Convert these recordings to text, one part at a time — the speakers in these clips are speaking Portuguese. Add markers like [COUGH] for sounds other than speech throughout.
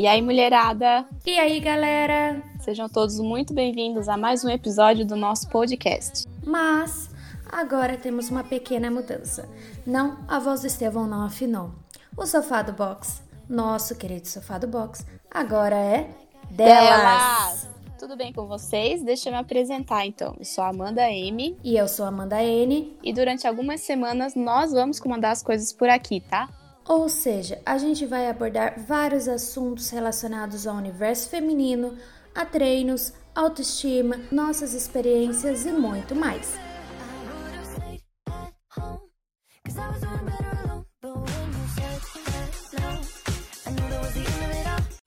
E aí, mulherada? E aí, galera? Sejam todos muito bem-vindos a mais um episódio do nosso podcast. Mas agora temos uma pequena mudança. Não, a voz do Estevão não afinou. O sofá do box, nosso querido sofá do box, agora é delas. delas. Tudo bem com vocês? Deixa eu me apresentar então. Eu sou a Amanda M. E eu sou a Amanda N. E durante algumas semanas nós vamos comandar as coisas por aqui, tá? Ou seja, a gente vai abordar vários assuntos relacionados ao universo feminino, a treinos, autoestima, nossas experiências e muito mais.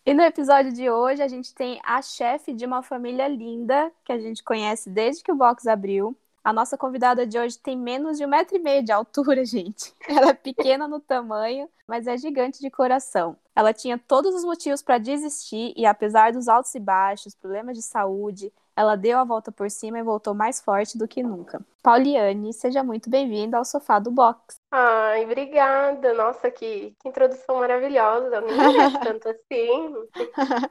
E no episódio de hoje a gente tem a chefe de uma família linda que a gente conhece desde que o box abriu. A nossa convidada de hoje tem menos de um metro e meio de altura, [LAUGHS] gente. Ela é pequena no tamanho, mas é gigante de coração. Ela tinha todos os motivos para desistir e, apesar dos altos e baixos, problemas de saúde, ela deu a volta por cima e voltou mais forte do que nunca. Pauliane, seja muito bem-vinda ao sofá do box. Ai, obrigada. Nossa, que, que introdução maravilhosa. Eu nem [LAUGHS] tanto assim.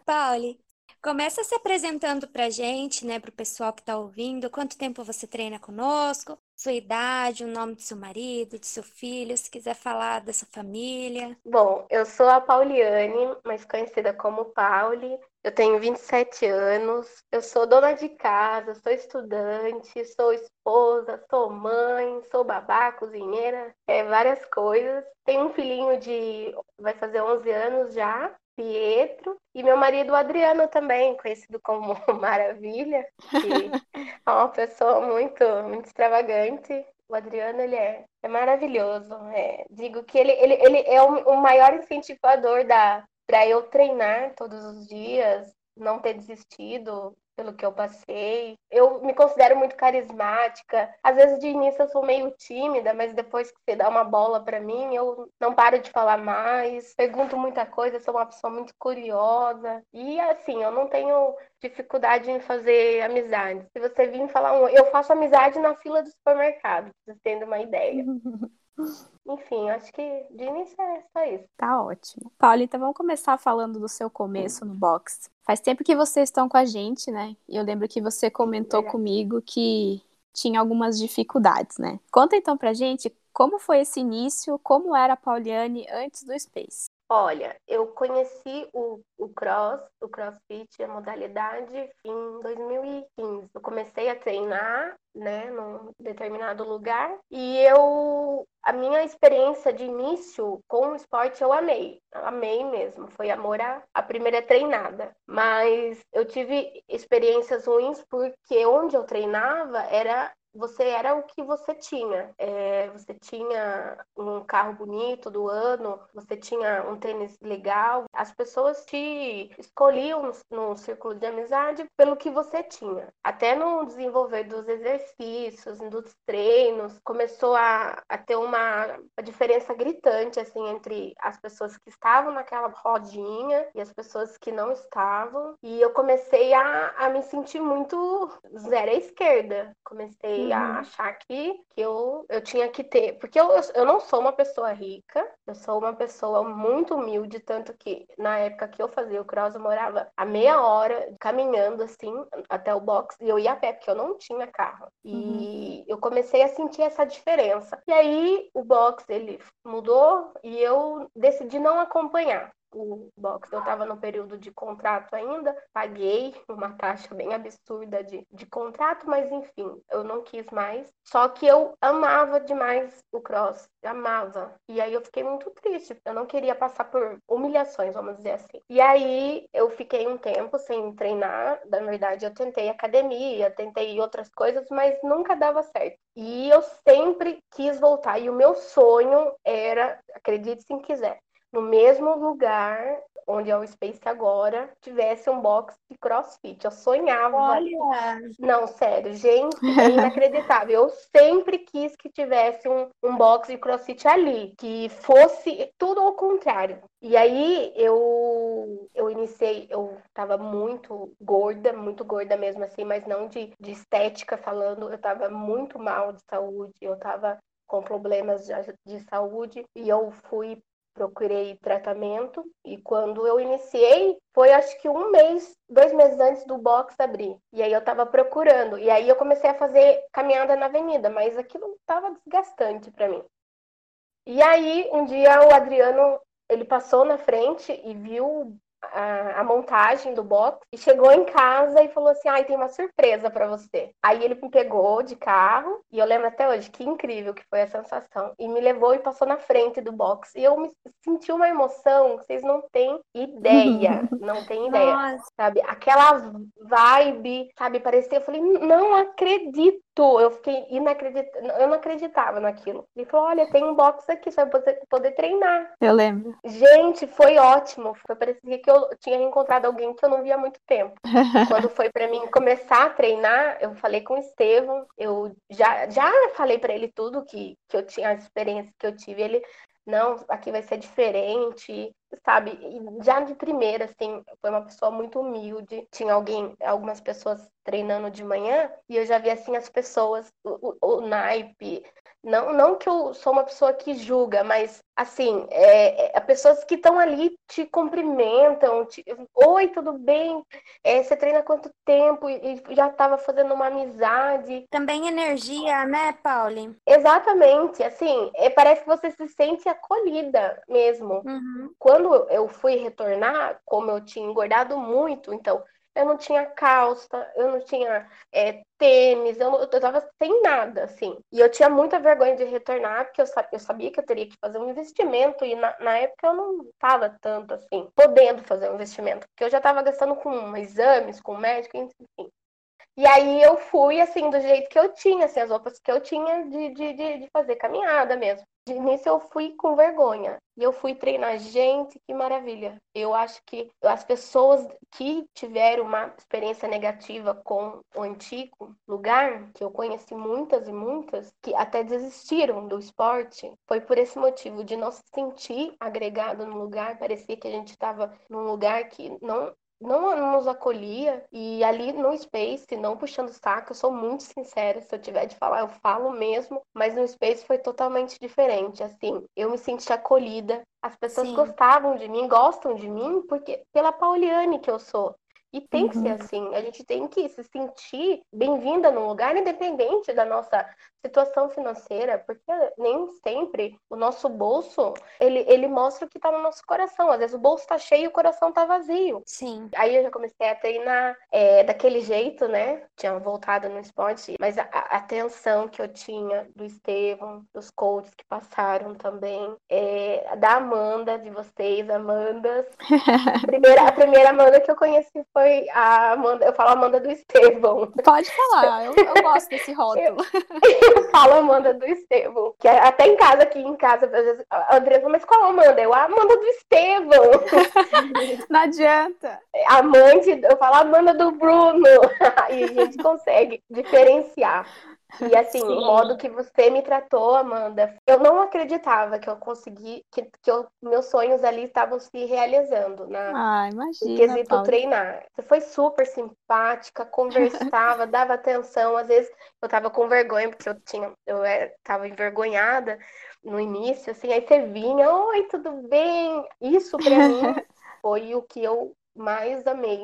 Pauli, Começa se apresentando pra gente, né, pro pessoal que tá ouvindo, quanto tempo você treina conosco, sua idade, o nome do seu marido, de seu filho, se quiser falar da sua família. Bom, eu sou a Pauliane, mais conhecida como Pauli. Eu tenho 27 anos, eu sou dona de casa, sou estudante, sou esposa, sou mãe, sou babá, cozinheira, é, várias coisas. Tenho um filhinho de. vai fazer 11 anos já, Pietro, e meu marido Adriano também, conhecido como [LAUGHS] Maravilha, que é uma pessoa muito, muito extravagante. O Adriano, ele é, é maravilhoso. É, digo que ele, ele, ele é o, o maior incentivador da para eu treinar todos os dias, não ter desistido, pelo que eu passei. Eu me considero muito carismática. Às vezes de início eu sou meio tímida, mas depois que você dá uma bola para mim, eu não paro de falar mais. Pergunto muita coisa, sou uma pessoa muito curiosa. E assim, eu não tenho dificuldade em fazer amizade. Se você vir falar um, eu faço amizade na fila do supermercado, pra vocês terem uma ideia. [LAUGHS] Enfim, acho que de início é só isso. Tá ótimo. Paulita, vamos começar falando do seu começo no boxe. Faz tempo que vocês estão com a gente, né? E eu lembro que você comentou comigo que tinha algumas dificuldades, né? Conta então pra gente como foi esse início, como era a Pauliane antes do Space. Olha, eu conheci o, o cross, o crossfit, a modalidade, em 2015. Eu comecei a treinar, né, num determinado lugar, e eu, a minha experiência de início com o esporte eu amei, amei mesmo, foi amor à, à primeira treinada. Mas eu tive experiências ruins porque onde eu treinava era você era o que você tinha. É, você tinha um carro bonito do ano, você tinha um tênis legal. As pessoas te escolhiam no, no círculo de amizade pelo que você tinha. Até no desenvolver dos exercícios, dos treinos, começou a, a ter uma, uma diferença gritante assim entre as pessoas que estavam naquela rodinha e as pessoas que não estavam. E eu comecei a, a me sentir muito zero à esquerda. Comecei uhum. a achar que, que eu, eu tinha que ter. Porque eu, eu não sou uma pessoa rica, eu sou uma pessoa muito humilde, tanto que na época que eu fazia o cross, eu morava a meia hora caminhando assim até o box e eu ia a pé, porque eu não tinha carro. E uhum. eu comecei a sentir essa diferença. E aí o box ele mudou e eu decidi não acompanhar o box. Eu estava no período de contrato ainda, paguei uma taxa bem absurda de, de contrato, mas enfim, eu não quis mais. Só que eu amava demais o cross, amava. E aí eu fiquei muito triste, eu não queria passar por humilhações, vamos dizer assim. E aí eu fiquei um tempo sem treinar, na verdade eu tentei academia, tentei outras coisas, mas nunca dava certo. E eu sempre quis voltar, e o meu sonho era, acredite se quiser, no mesmo lugar onde é o Space agora, tivesse um box de crossfit. Eu sonhava. Olha! Não, sério, gente, é inacreditável. Eu sempre quis que tivesse um, um box de crossfit ali, que fosse tudo ao contrário. E aí eu eu iniciei, eu tava muito gorda, muito gorda mesmo assim, mas não de, de estética falando, eu tava muito mal de saúde, eu tava com problemas de, de saúde e eu fui procurei tratamento e quando eu iniciei foi acho que um mês, dois meses antes do box abrir. E aí eu tava procurando e aí eu comecei a fazer caminhada na avenida, mas aquilo tava desgastante para mim. E aí um dia o Adriano ele passou na frente e viu a, a, montagem do box e chegou em casa e falou assim: ai, tem uma surpresa para você. Aí ele me pegou de carro e eu lembro até hoje que incrível que foi a sensação. E me levou e passou na frente do box. E eu me senti uma emoção que vocês não têm ideia. [LAUGHS] não têm ideia. Nossa. Sabe? Aquela vibe, sabe? Parecia, eu falei, não acredito. Eu fiquei inacreditando, eu não acreditava naquilo. Ele falou: olha, tem um box aqui, você vai poder, treinar. Eu lembro. Gente, foi ótimo. Foi parecia que eu tinha encontrado alguém que eu não via há muito tempo. [LAUGHS] Quando foi para mim começar a treinar, eu falei com o Estevam, eu já, já falei para ele tudo que, que eu tinha, a experiência que eu tive. Ele, não, aqui vai ser diferente, sabe? Já de primeira, assim, foi uma pessoa muito humilde. Tinha alguém, algumas pessoas treinando de manhã, e eu já vi, assim, as pessoas, o, o, o naipe, não, não que eu sou uma pessoa que julga, mas assim, é, é, pessoas que estão ali te cumprimentam, te, oi, tudo bem? É, você treina quanto tempo? E, e já estava fazendo uma amizade. Também energia, né, Pauli? Exatamente, assim, é, parece que você se sente acolhida mesmo. Uhum. Quando eu fui retornar, como eu tinha engordado muito, então eu não tinha calça, eu não tinha é, tênis, eu, eu tava sem nada, assim. E eu tinha muita vergonha de retornar, porque eu, eu sabia que eu teria que fazer um investimento, e na, na época eu não tava tanto, assim, podendo fazer um investimento, porque eu já tava gastando com exames, com médico, enfim. E aí eu fui, assim, do jeito que eu tinha, assim, as roupas que eu tinha de, de, de, de fazer caminhada mesmo. De início eu fui com vergonha. E eu fui treinar. Gente, que maravilha. Eu acho que as pessoas que tiveram uma experiência negativa com o antigo lugar, que eu conheci muitas e muitas, que até desistiram do esporte, foi por esse motivo, de não se sentir agregado no lugar. Parecia que a gente estava num lugar que não não nos acolhia e ali no Space, não puxando saco, eu sou muito sincera, se eu tiver de falar, eu falo mesmo, mas no Space foi totalmente diferente, assim, eu me senti acolhida, as pessoas Sim. gostavam de mim, gostam de mim, porque pela Pauliane que eu sou, e tem que ser uhum. assim. A gente tem que se sentir bem-vinda num lugar independente da nossa situação financeira, porque nem sempre o nosso bolso ele, ele mostra o que está no nosso coração. Às vezes o bolso está cheio e o coração está vazio. Sim. Aí eu já comecei a treinar é, daquele jeito, né? Tinha voltado no esporte, mas a, a atenção que eu tinha do Estevam, dos coaches que passaram também, é, da Amanda, de vocês, Amandas. a, [LAUGHS] primeira, a primeira Amanda que eu conheci foi foi a Amanda, eu falo Amanda do Estevão. Pode falar, eu, eu gosto desse [LAUGHS] rótulo. Eu, [LAUGHS] eu, falo Amanda do Estevão, que é até em casa, aqui em casa, às vezes, a Andressa, mas qual Amanda? Eu, a Amanda do Estevão. [LAUGHS] Não adianta. A mãe, eu falo Amanda do Bruno. e a gente consegue diferenciar. E [LAUGHS] assim, Sim. o modo que você me tratou, Amanda, eu não acreditava que eu consegui, que, que eu, meus sonhos ali estavam se realizando na ah, imagina, quesito Paulo. treinar. Você foi super simpática, conversava, [LAUGHS] dava atenção. Às vezes eu tava com vergonha, porque eu tinha, eu era, tava envergonhada no início, assim, aí você vinha, oi, tudo bem? Isso para mim [LAUGHS] foi o que eu mais amei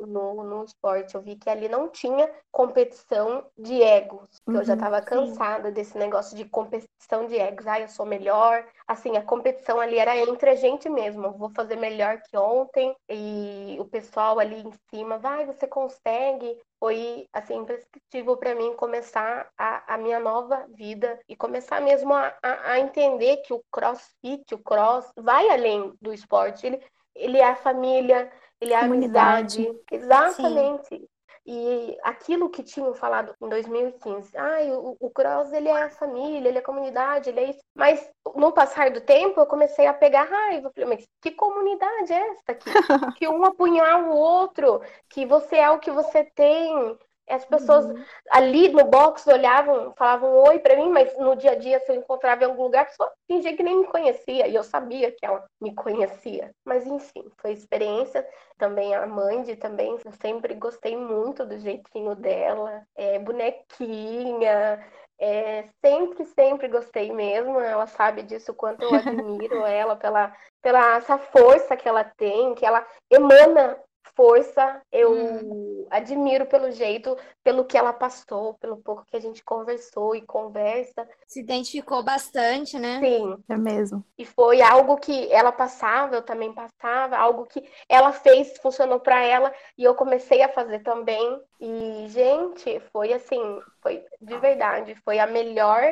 no, no esporte. Eu vi que ali não tinha competição de egos. Uhum, eu já estava uhum, cansada desse negócio de competição de egos. Ah, eu sou melhor. Assim, a competição ali era entre a gente mesmo. Eu vou fazer melhor que ontem. E o pessoal ali em cima, vai, você consegue. Foi, assim, imprescritível para mim começar a, a, minha nova vida e começar mesmo a, a, a entender que o crossfit, o cross, vai além do esporte. Ele, ele é a família, ele é a amizade. Exatamente. Sim. E aquilo que tinham falado em 2015, ah, o, o Cross ele é a família, ele é comunidade, ele é isso. Mas no passar do tempo eu comecei a pegar raiva. Falei, mas que comunidade é essa aqui? [LAUGHS] que um apunhar o outro, que você é o que você tem, as pessoas uhum. ali no box olhavam, falavam oi para mim, mas no dia a dia, se eu encontrava em algum lugar, só fingia que nem me conhecia. E eu sabia que ela me conhecia. Mas enfim, foi experiência. Também a Mandy também, eu sempre gostei muito do jeitinho dela. É, bonequinha, É, sempre, sempre gostei mesmo. Ela sabe disso, o quanto eu [LAUGHS] admiro ela pela, pela essa força que ela tem, que ela emana força, eu hum. admiro pelo jeito, pelo que ela passou, pelo pouco que a gente conversou e conversa. Se identificou bastante, né? Sim. É mesmo. E foi algo que ela passava, eu também passava, algo que ela fez, funcionou para ela e eu comecei a fazer também. E, gente, foi assim, foi de verdade, foi a melhor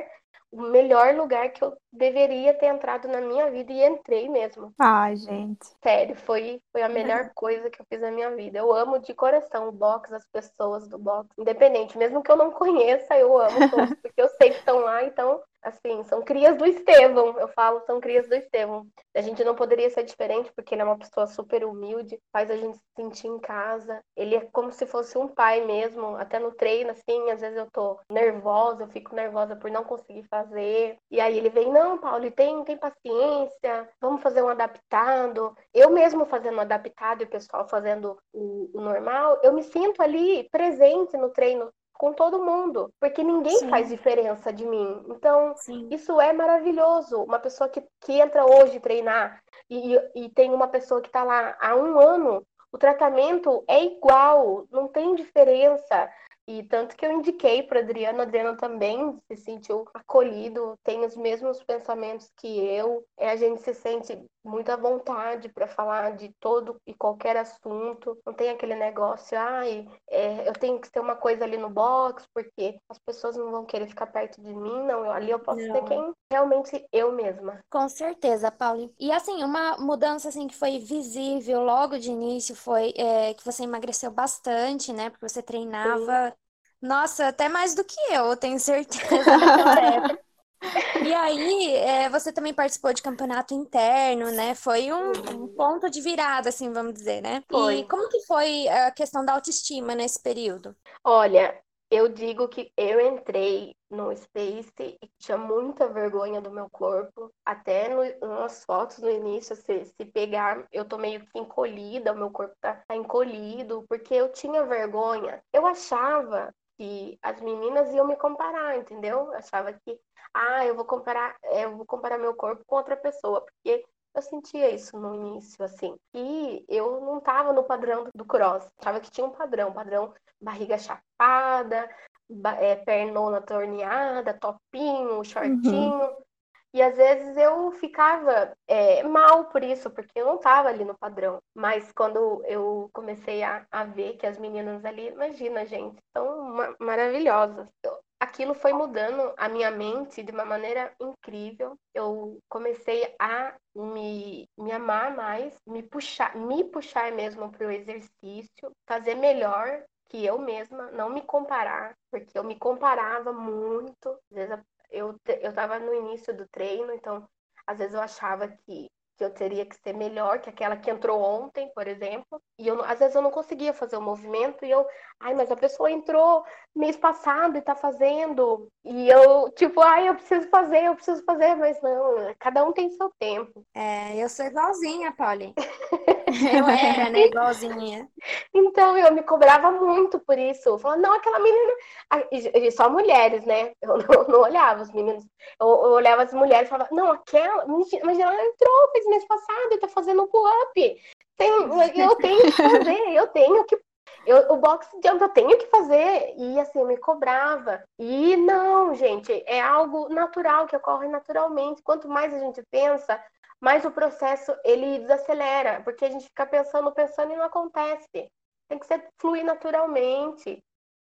o melhor lugar que eu deveria ter entrado na minha vida e entrei mesmo. Ai, gente. Sério, foi, foi a melhor coisa que eu fiz na minha vida. Eu amo de coração o box, as pessoas do box. Independente, mesmo que eu não conheça, eu amo todos, [LAUGHS] porque eu sei que estão lá, então assim, são crias do Estevão. Eu falo, são crias do Estevão. A gente não poderia ser diferente, porque ele é uma pessoa super humilde, faz a gente se sentir em casa. Ele é como se fosse um pai mesmo, até no treino, assim, às vezes eu tô nervosa, eu fico nervosa por não conseguir fazer. E aí ele vem, não, Paulo, tem, tem paciência, vamos fazer um adaptado. Eu mesmo fazendo um adaptado e o pessoal fazendo o, o normal, eu me sinto ali presente no treino com todo mundo, porque ninguém Sim. faz diferença de mim. Então, Sim. isso é maravilhoso. Uma pessoa que, que entra hoje treinar e, e tem uma pessoa que está lá há um ano, o tratamento é igual, não tem diferença. E tanto que eu indiquei para Adriano, Adriano também se sentiu acolhido, tem os mesmos pensamentos que eu. É, a gente se sente muito à vontade para falar de todo e qualquer assunto. Não tem aquele negócio, ai, é, eu tenho que ter uma coisa ali no box, porque as pessoas não vão querer ficar perto de mim. Não, eu, ali eu posso não. ser quem realmente eu mesma. Com certeza, Pauli. E assim, uma mudança assim que foi visível logo de início foi é, que você emagreceu bastante, né? Porque você treinava. Sim nossa, até mais do que eu, eu tenho certeza. [LAUGHS] E aí, é, você também participou de campeonato interno, né? Foi um, um, ponto de virada, assim, vamos dizer, né? Foi. E como que foi a questão da autoestima nesse período? Olha, eu digo que eu entrei no Space e tinha muita vergonha do meu corpo. Até no, nas fotos no início, se, se pegar, eu tô meio que encolhida, o meu corpo tá, tá encolhido, porque eu tinha vergonha. Eu achava que as meninas iam me comparar, entendeu? Eu achava que, ah, eu vou comparar, é, eu vou comparar meu corpo com outra pessoa, porque eu sentia isso no início, assim. E eu não tava no padrão do cross. Achava que tinha um padrão, padrão barriga chapada, é, pernona torneada, topinho, shortinho. Uhum. E às vezes eu ficava é, mal por isso, porque eu não estava ali no padrão. Mas quando eu comecei a, a ver que as meninas ali, imagina, gente, são ma maravilhosas. Eu, aquilo foi mudando a minha mente de uma maneira incrível. Eu comecei a me, me amar mais, me puxar, me puxar mesmo para o exercício, fazer melhor que eu mesma, não me comparar, porque eu me comparava muito. Às vezes eu, eu tava no início do treino, então às vezes eu achava que, que eu teria que ser melhor que aquela que entrou ontem, por exemplo, e eu, às vezes eu não conseguia fazer o movimento, e eu, ai, mas a pessoa entrou mês passado e tá fazendo, e eu, tipo, ai, eu preciso fazer, eu preciso fazer, mas não, cada um tem seu tempo. É, eu sou igualzinha, Polly. [LAUGHS] [LAUGHS] eu era, né, igualzinha. Então, eu me cobrava muito por isso. Falando, não, aquela menina. E só mulheres, né? [LAUGHS] Eu não, não olhava os meninos. Eu, eu, olhava as mulheres e falava, não, aquela. Imagina, ela entrou, fez mês passado e tá fazendo pull-up. Eu [LAUGHS] tenho que fazer, eu tenho que. Eu, o box jump eu tenho que fazer. E assim, eu me cobrava. E não, gente, é algo natural, que ocorre naturalmente. Quanto mais a gente pensa, mais o processo ele desacelera, porque a gente fica pensando, pensando e não acontece. Tem que ser fluir naturalmente.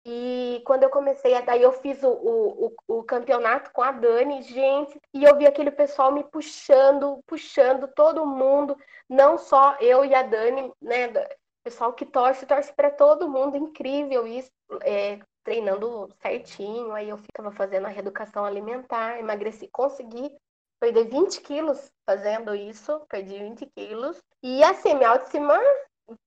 E quando eu comecei, daí eu fiz o, o, o, campeonato com a Dani, gente, e eu vi aquele pessoal me puxando, puxando todo mundo, não só eu e a Dani, né? Pessoal que torce, torce para todo mundo, incrível isso, é, treinando certinho. Aí eu ficava fazendo a reeducação alimentar, emagreci, consegui perder 20 quilos fazendo isso, perdi 20 quilos. E assim, minha autoestima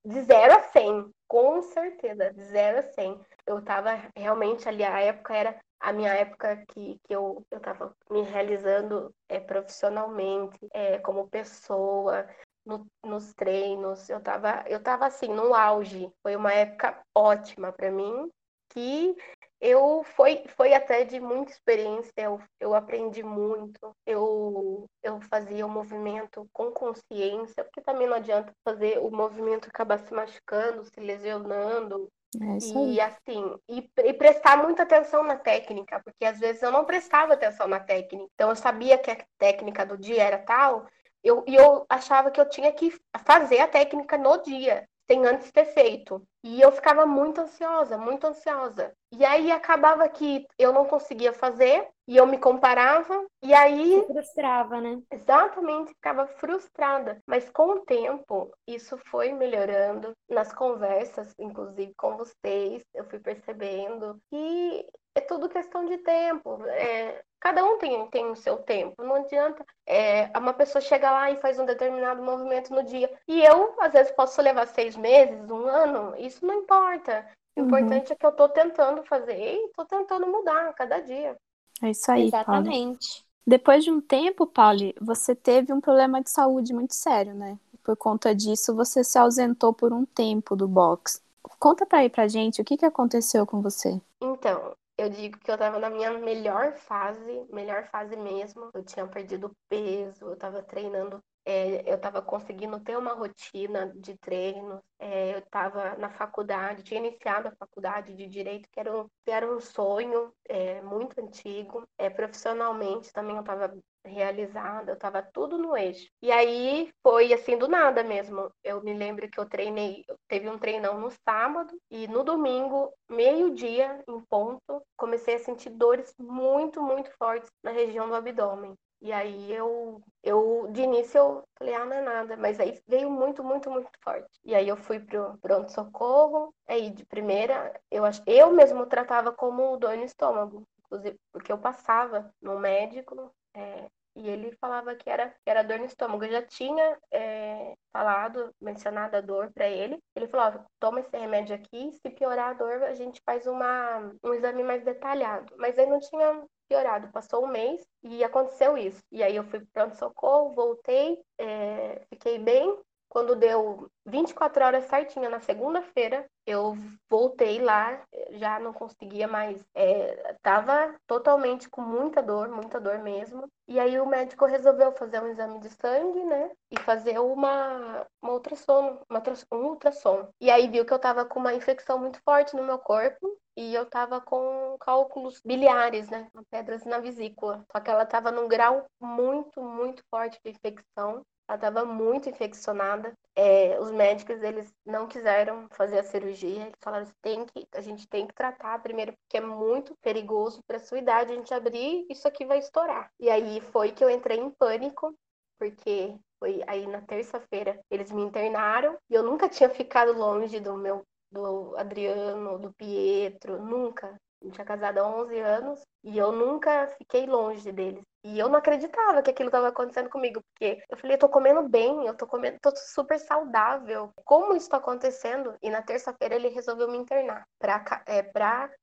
de 0 a 100, com certeza, de 0 a 100. Eu tava realmente ali, a época era a minha época que, que eu, eu tava me realizando é, profissionalmente, é, como pessoa, no, nos treinos. Eu tava, eu tava assim, no auge. Foi uma época ótima para mim, que eu foi, foi até de muita experiência, eu, eu aprendi muito, eu, eu fazia o movimento com consciência, porque também não adianta fazer o movimento acabar se machucando, se lesionando, É e assim, e, e prestar muita atenção na técnica, porque às vezes eu não prestava atenção na técnica. Então eu sabia que a técnica do dia era tal, eu, e eu achava que eu tinha que fazer a técnica no dia, sem antes ter feito. E eu ficava muito ansiosa, muito ansiosa. E aí acabava que eu não conseguia fazer, e eu me comparava, e aí Se frustrava, né? Exatamente, ficava frustrada. Mas com o tempo, isso foi melhorando. Nas conversas, inclusive com vocês, eu fui percebendo que é tudo questão de tempo. É, cada um tem, tem o seu tempo. Não adianta é, uma pessoa chega lá e faz um determinado movimento no dia. E eu, às vezes, posso levar seis meses, um ano, isso não importa. O Uhum. importante é que eu tô tentando fazer e tô tentando mudar a cada dia. É isso aí, Pauli. Exatamente. Depois de um tempo, Pauli, você teve um problema de saúde muito sério, né? Por conta disso, você se ausentou por um tempo do box. Conta pra aí pra gente o que, que aconteceu com você. Então, eu digo que eu tava na minha melhor fase, melhor fase mesmo. Eu tinha perdido peso, eu tava treinando, é, eu tava conseguindo ter uma rotina de treino. é, eu tava na faculdade, tinha iniciado a faculdade de Direito, que era um, que era um sonho é, muito antigo. É, profissionalmente também eu tava realizada, eu tava tudo no eixo. E aí foi assim do nada mesmo. Eu me lembro que eu treinei, teve um treinão no sábado e no domingo, meio-dia em ponto, comecei a sentir dores muito, muito fortes na região do abdômen. E aí eu, eu de início eu falei, ah, não é nada, mas aí veio muito, muito, muito forte. E aí eu fui pro pronto-socorro, aí de primeira, eu acho, eu mesmo tratava como dor no estômago, inclusive, porque eu passava no médico, é, e ele falava que era, que era dor no estômago. Eu já tinha é, falado, mencionado a dor para ele. Ele falou: toma esse remédio aqui, se piorar a dor, a gente faz uma, um exame mais detalhado. Mas aí não tinha piorado. Passou um mês e aconteceu isso. E aí eu fui para pronto-socorro, voltei, é, fiquei bem. Quando deu 24 horas certinha na segunda-feira, eu voltei lá, já não conseguia mais, é, tava totalmente com muita dor, muita dor mesmo. E aí o médico resolveu fazer um exame de sangue, né? E fazer uma, uma ultrassom, uma, um ultrassom. E aí viu que eu tava com uma infecção muito forte no meu corpo e eu tava com cálculos biliares, né? Pedras na vesícula. Só que ela tava num grau muito, muito forte de infecção. Ela estava muito infeccionada. É, os médicos eles não quiseram fazer a cirurgia. Eles falaram tem que, a gente tem que tratar primeiro porque é muito perigoso para sua idade a gente abrir isso aqui vai estourar. E aí foi que eu entrei em pânico porque foi aí na terça-feira eles me internaram e eu nunca tinha ficado longe do meu do Adriano, do Pietro, nunca. Eu tinha casado há 11 anos e eu nunca fiquei longe deles. E eu não acreditava que aquilo estava acontecendo comigo, porque eu falei, eu tô comendo bem, eu tô comendo, tô super saudável. Como isso tá acontecendo? E na terça-feira ele resolveu me internar para é,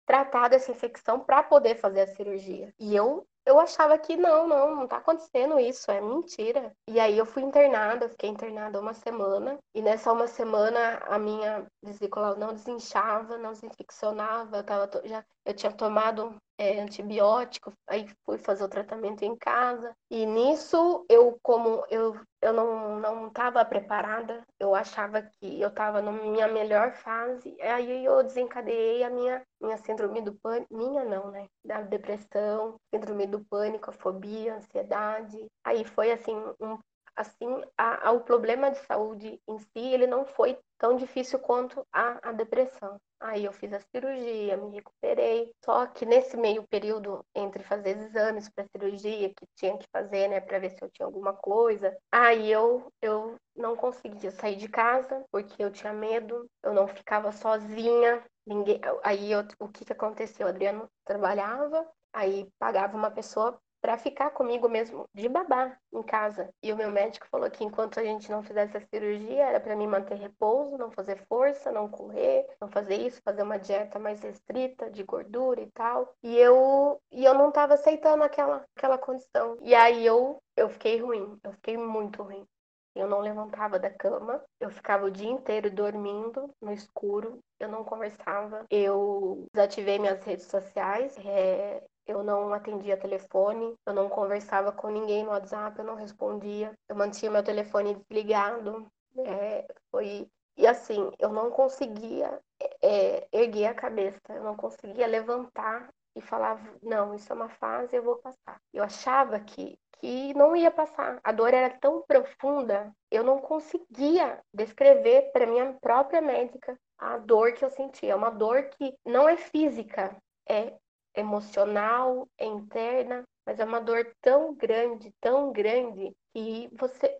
tratar dessa infecção para poder fazer a cirurgia. E eu eu achava que não, não, não tá acontecendo isso, é mentira. E aí eu fui internada, fiquei internada uma semana, e nessa uma semana a minha vesícula não desinchava, não desinfeccionava, eu, tava, já, eu tinha tomado é, antibiótico, aí fui fazer o tratamento em casa. E nisso, eu como eu, eu não não estava preparada, eu achava que eu estava na minha melhor fase, aí eu desencadeei a minha minha síndrome do pânico, minha não, né? Da depressão, síndrome do pânico, a fobia, a ansiedade. Aí foi assim um assim, a, a, o problema de saúde em si, ele não foi tão difícil quanto a, a depressão. Aí eu fiz a cirurgia, me recuperei. Só que nesse meio período entre fazer exames para cirurgia que tinha que fazer, né, para ver se eu tinha alguma coisa, aí eu eu não conseguia sair de casa porque eu tinha medo, eu não ficava sozinha. Ninguém, aí eu, o que que aconteceu? O Adriano trabalhava, aí pagava uma pessoa para ficar comigo mesmo de babá em casa. E o meu médico falou que enquanto a gente não fizesse a cirurgia, era para mim manter repouso, não fazer força, não correr, não fazer isso, fazer uma dieta mais restrita de gordura e tal. E eu e eu não estava aceitando aquela aquela condição. E aí eu eu fiquei ruim, eu fiquei muito ruim. Eu não levantava da cama, eu ficava o dia inteiro dormindo no escuro, eu não conversava, eu desativei minhas redes sociais, é, eu não atendia telefone, eu não conversava com ninguém no WhatsApp, eu não respondia, eu mantinha meu telefone desligado. É, foi e assim, eu não conseguia é, erguer a cabeça, eu não conseguia levantar e falar, não, isso é uma fase, eu vou passar. Eu achava que, que não ia passar. A dor era tão profunda, eu não conseguia descrever para minha própria médica a dor que eu sentia. É uma dor que não é física, é emocional, é interna, mas é uma dor tão grande, tão grande, que você.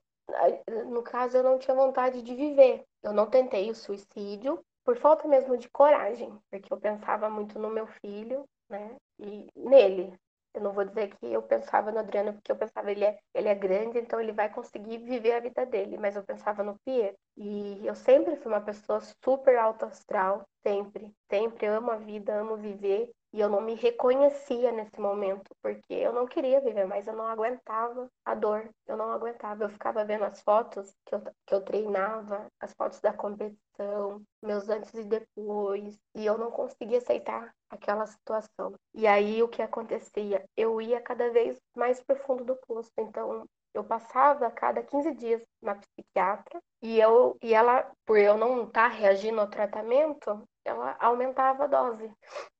No caso, eu não tinha vontade de viver. Eu não tentei o suicídio por falta mesmo de coragem, porque eu pensava muito no meu filho, né? E nele. Eu não vou dizer que eu pensava no Adriano porque eu pensava ele é, ele é grande, então ele vai conseguir viver a vida dele, mas eu pensava no Pietro. E eu sempre fui uma pessoa super alto astral, sempre, sempre amo a vida, amo viver, e eu não me reconhecia nesse momento, porque eu não queria viver mais, eu não aguentava a dor, eu não aguentava. Eu ficava vendo as fotos que eu, que eu treinava, as fotos da competição, meus antes e depois, e eu não conseguia aceitar aquela situação. E aí o que acontecia? Eu ia cada vez mais profundo do poço, então eu passava a cada 15 dias na psiquiatra e eu e ela, por eu não estar tá reagindo ao tratamento, ela aumentava a dose.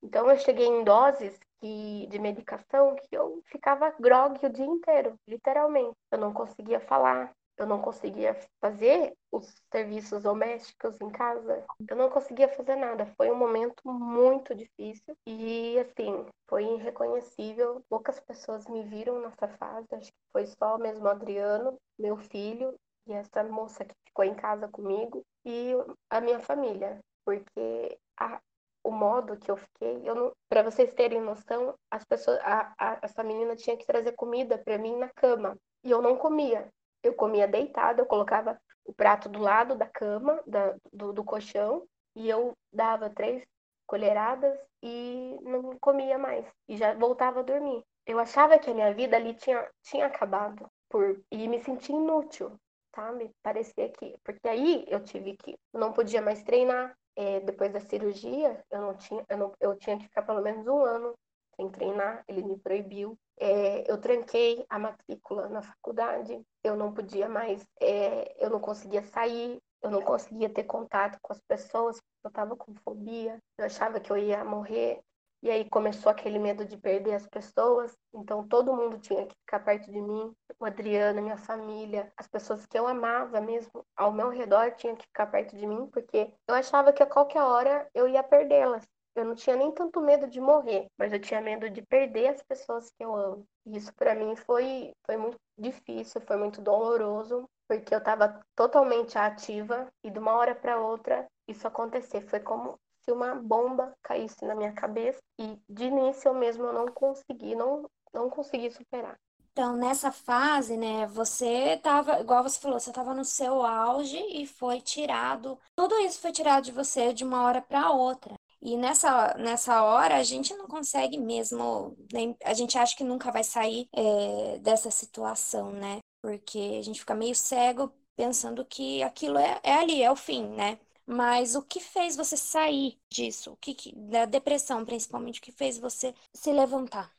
Então eu cheguei em doses que, de medicação que eu ficava grog o dia inteiro, literalmente. Eu não conseguia falar, eu não conseguia fazer os serviços domésticos em casa, eu não conseguia fazer nada. Foi um momento muito difícil e, assim, foi irreconhecível. Poucas pessoas me viram nessa fase, acho que foi só mesmo Adriano, meu filho, e essa moça que ficou em casa comigo e a minha família, porque a, o modo que eu fiquei, para vocês terem noção, as pessoas, a, a, essa menina tinha que trazer comida para mim na cama e eu não comia. Eu comia deitada, eu colocava o prato do lado da cama, da, do, do colchão, e eu dava três colheradas e não comia mais. E já voltava a dormir. Eu achava que a minha vida ali tinha, tinha acabado. Por, e me senti inútil, sabe? Parecia que. Porque aí eu tive que. Não podia mais treinar. É, depois da cirurgia, eu não tinha. Eu, não, eu tinha que ficar pelo menos um ano sem treinar. Ele me proibiu. É, eu tranquei a matrícula na faculdade, eu não podia mais, é, eu não conseguia sair, eu não conseguia ter contato com as pessoas, eu estava com fobia, eu achava que eu ia morrer. E aí começou aquele medo de perder as pessoas, então todo mundo tinha que ficar perto de mim, o Adriano, minha família, as pessoas que eu amava mesmo ao meu redor tinham que ficar perto de mim, porque eu achava que a qualquer hora eu ia perdê-las. Eu não tinha nem tanto medo de morrer, mas eu tinha medo de perder as pessoas que eu amo. E isso para mim foi, foi muito difícil, foi muito doloroso, porque eu estava totalmente ativa e de uma hora para outra isso acontecer. Foi como se uma bomba caísse na minha cabeça e de início eu mesmo eu não consegui, não, não consegui superar. Então, nessa fase, né, você estava, igual você falou, você estava no seu auge e foi tirado, tudo isso foi tirado de você de uma hora para outra. E nessa, nessa hora a gente não consegue mesmo, nem, a gente acha que nunca vai sair é, dessa situação, né? Porque a gente fica meio cego pensando que aquilo é, é ali, é o fim, né? Mas o que fez você sair disso? O que, que da depressão, principalmente, o que fez você se levantar?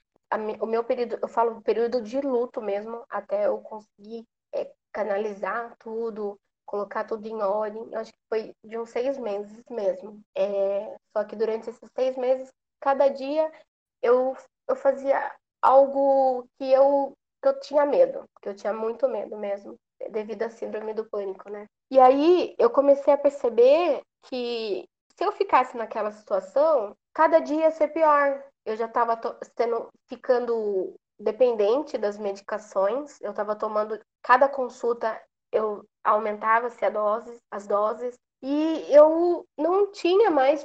o meu período, eu falo período de luto mesmo, até eu conseguir é, canalizar tudo, colocar tudo em ordem. Eu acho que foi de uns seis meses mesmo. É, só que durante esses seis meses, cada dia eu, eu fazia algo que eu, que eu tinha medo, que eu tinha muito medo mesmo, devido à síndrome do pânico, né? E aí eu comecei a perceber que se eu ficasse naquela situação, cada dia ia ser pior. Eu já estava sendo ficando dependente das medicações, eu estava tomando cada consulta eu aumentava-se dose, as doses e eu não tinha mais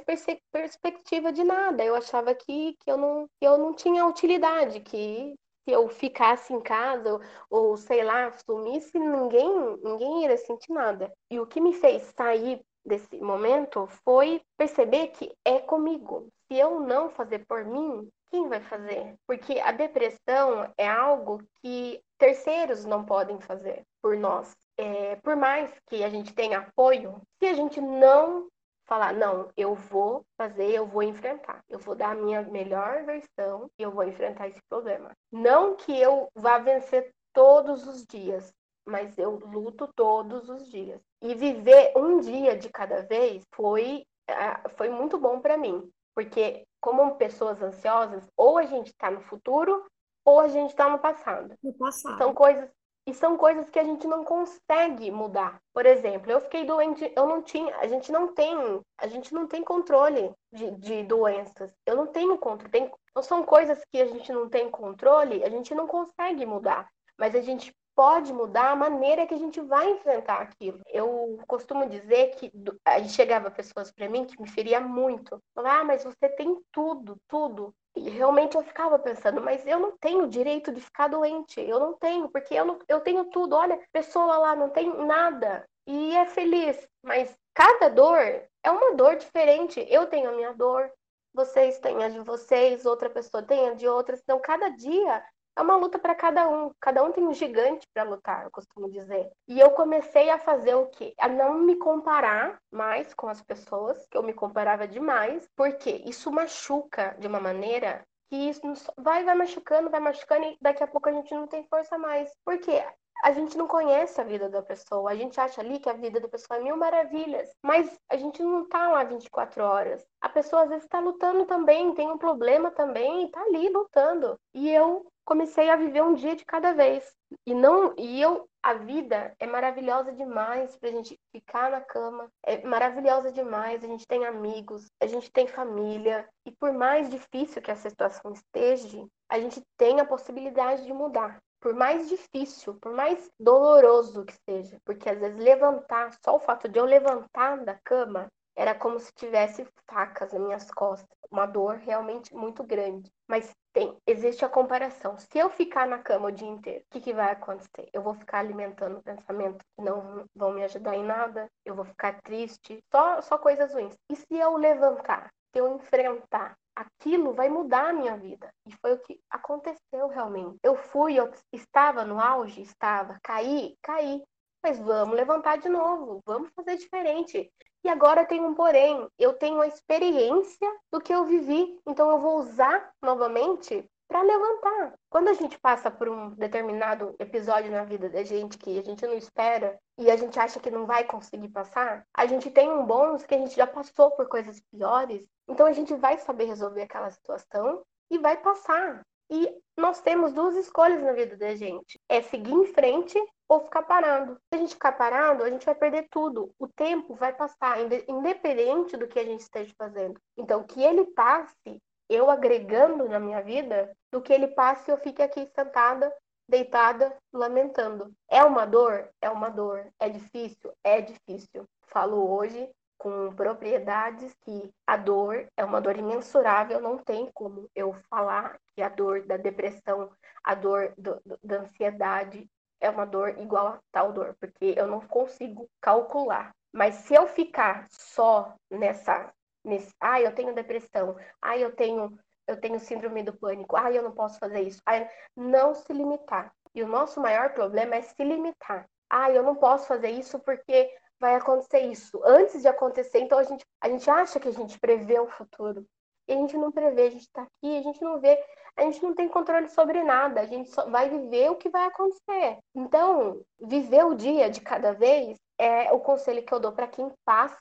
perspectiva de nada. Eu achava que, que, eu, não, que eu não tinha utilidade, que se eu ficasse em casa ou, sei lá, sumisse, ninguém, ninguém iria sentir nada. E o que me fez sair desse momento foi perceber que é comigo. Se eu não fazer por mim, quem vai fazer? Porque a depressão é algo que terceiros não podem fazer por nós. é, por mais que a gente tenha apoio, se a gente não falar, não, eu vou fazer, eu vou enfrentar, eu vou dar a minha melhor versão e eu vou enfrentar esse problema. Não que eu vá vencer todos os dias, mas eu luto todos os dias. E viver um dia de cada vez foi, ah, foi muito bom para mim, porque como pessoas ansiosas, ou a gente está no futuro ou a gente está no passado. No passado. São coisas e são coisas que a gente não consegue mudar. Por exemplo, eu fiquei doente, eu não tinha, a gente não tem, a gente não tem controle de, de doenças. Eu não tenho controle. Tem, são coisas que a gente não tem controle, a gente não consegue mudar. Mas a gente pode mudar a maneira que a gente vai enfrentar aquilo. Eu costumo dizer que aí chegava pessoas para mim que me feria muito. Falar, ah, mas você tem tudo, tudo. E realmente eu ficava pensando, mas eu não tenho direito de ficar doente. Eu não tenho, porque eu, não, eu tenho tudo. Olha, pessoa lá não tem nada e é feliz. Mas cada dor é uma dor diferente. Eu tenho a minha dor, vocês têm a de vocês, outra pessoa tem a de outra. Então, cada dia é uma luta para cada um. Cada um tem um gigante para lutar, eu costumo dizer. E eu comecei a fazer o quê? A não me comparar mais com as pessoas, que eu me comparava demais, porque isso machuca de uma maneira que isso vai, vai machucando, vai machucando e daqui a pouco a gente não tem força mais. Por quê? A gente não conhece a vida da pessoa. A gente acha ali que a vida da pessoa é mil maravilhas, mas a gente não tá lá 24 horas. A pessoa às vezes está lutando também, tem um problema também, e tá ali lutando. E eu comecei a viver um dia de cada vez. E não, e eu, a vida é maravilhosa demais pra gente ficar na cama. É maravilhosa demais, a gente tem amigos, a gente tem família, e por mais difícil que a situação esteja, a gente tem a possibilidade de mudar. Por mais difícil, por mais doloroso que seja, porque às vezes levantar, só o fato de eu levantar da cama, era como se tivesse facas nas minhas costas, uma dor realmente muito grande. Mas tem, existe a comparação. Se eu ficar na cama o dia inteiro, o que, que vai acontecer? Eu vou ficar alimentando pensamentos que não vão me ajudar em nada, eu vou ficar triste, só, só coisas ruins. E se eu levantar, se eu enfrentar, aquilo vai mudar a minha vida. E foi o que aconteceu realmente. Eu fui, eu estava no auge, estava, caí, caí. Mas vamos levantar de novo, vamos fazer diferente. E agora tem um porém, eu tenho a experiência do que eu vivi, então eu vou usar novamente para levantar. Quando a gente passa por um determinado episódio na vida da gente que a gente não espera e a gente acha que não vai conseguir passar, a gente tem um bônus que a gente já passou por coisas piores, então a gente vai saber resolver aquela situação e vai passar. E nós temos duas escolhas na vida da gente: é seguir em frente ou ficar parado. Se a gente ficar parado, a gente vai perder tudo. O tempo vai passar, independente do que a gente esteja fazendo. Então, que ele passe, eu agregando na minha vida, do que ele passe eu fique aqui sentada, deitada, lamentando. É uma dor? É uma dor. É difícil? É difícil. Falo hoje com propriedades que a dor é uma dor imensurável, não tem como eu falar que a dor da depressão, a dor do, do, da ansiedade é uma dor igual a tal dor, porque eu não consigo calcular. Mas se eu ficar só nessa, nesse, ah, eu tenho depressão, ah, eu tenho, eu tenho síndrome do pânico, ah, eu não posso fazer isso, ah, não se limitar. E o nosso maior problema é se limitar. Ah, eu não posso fazer isso porque vai acontecer isso. Antes de acontecer, então a gente, a gente acha que a gente prevê o futuro. E a gente não prevê, a gente está aqui, a gente não vê, a gente não tem controle sobre nada, a gente só vai viver o que vai acontecer. Então, viver o dia de cada vez é o conselho que eu dou para quem passa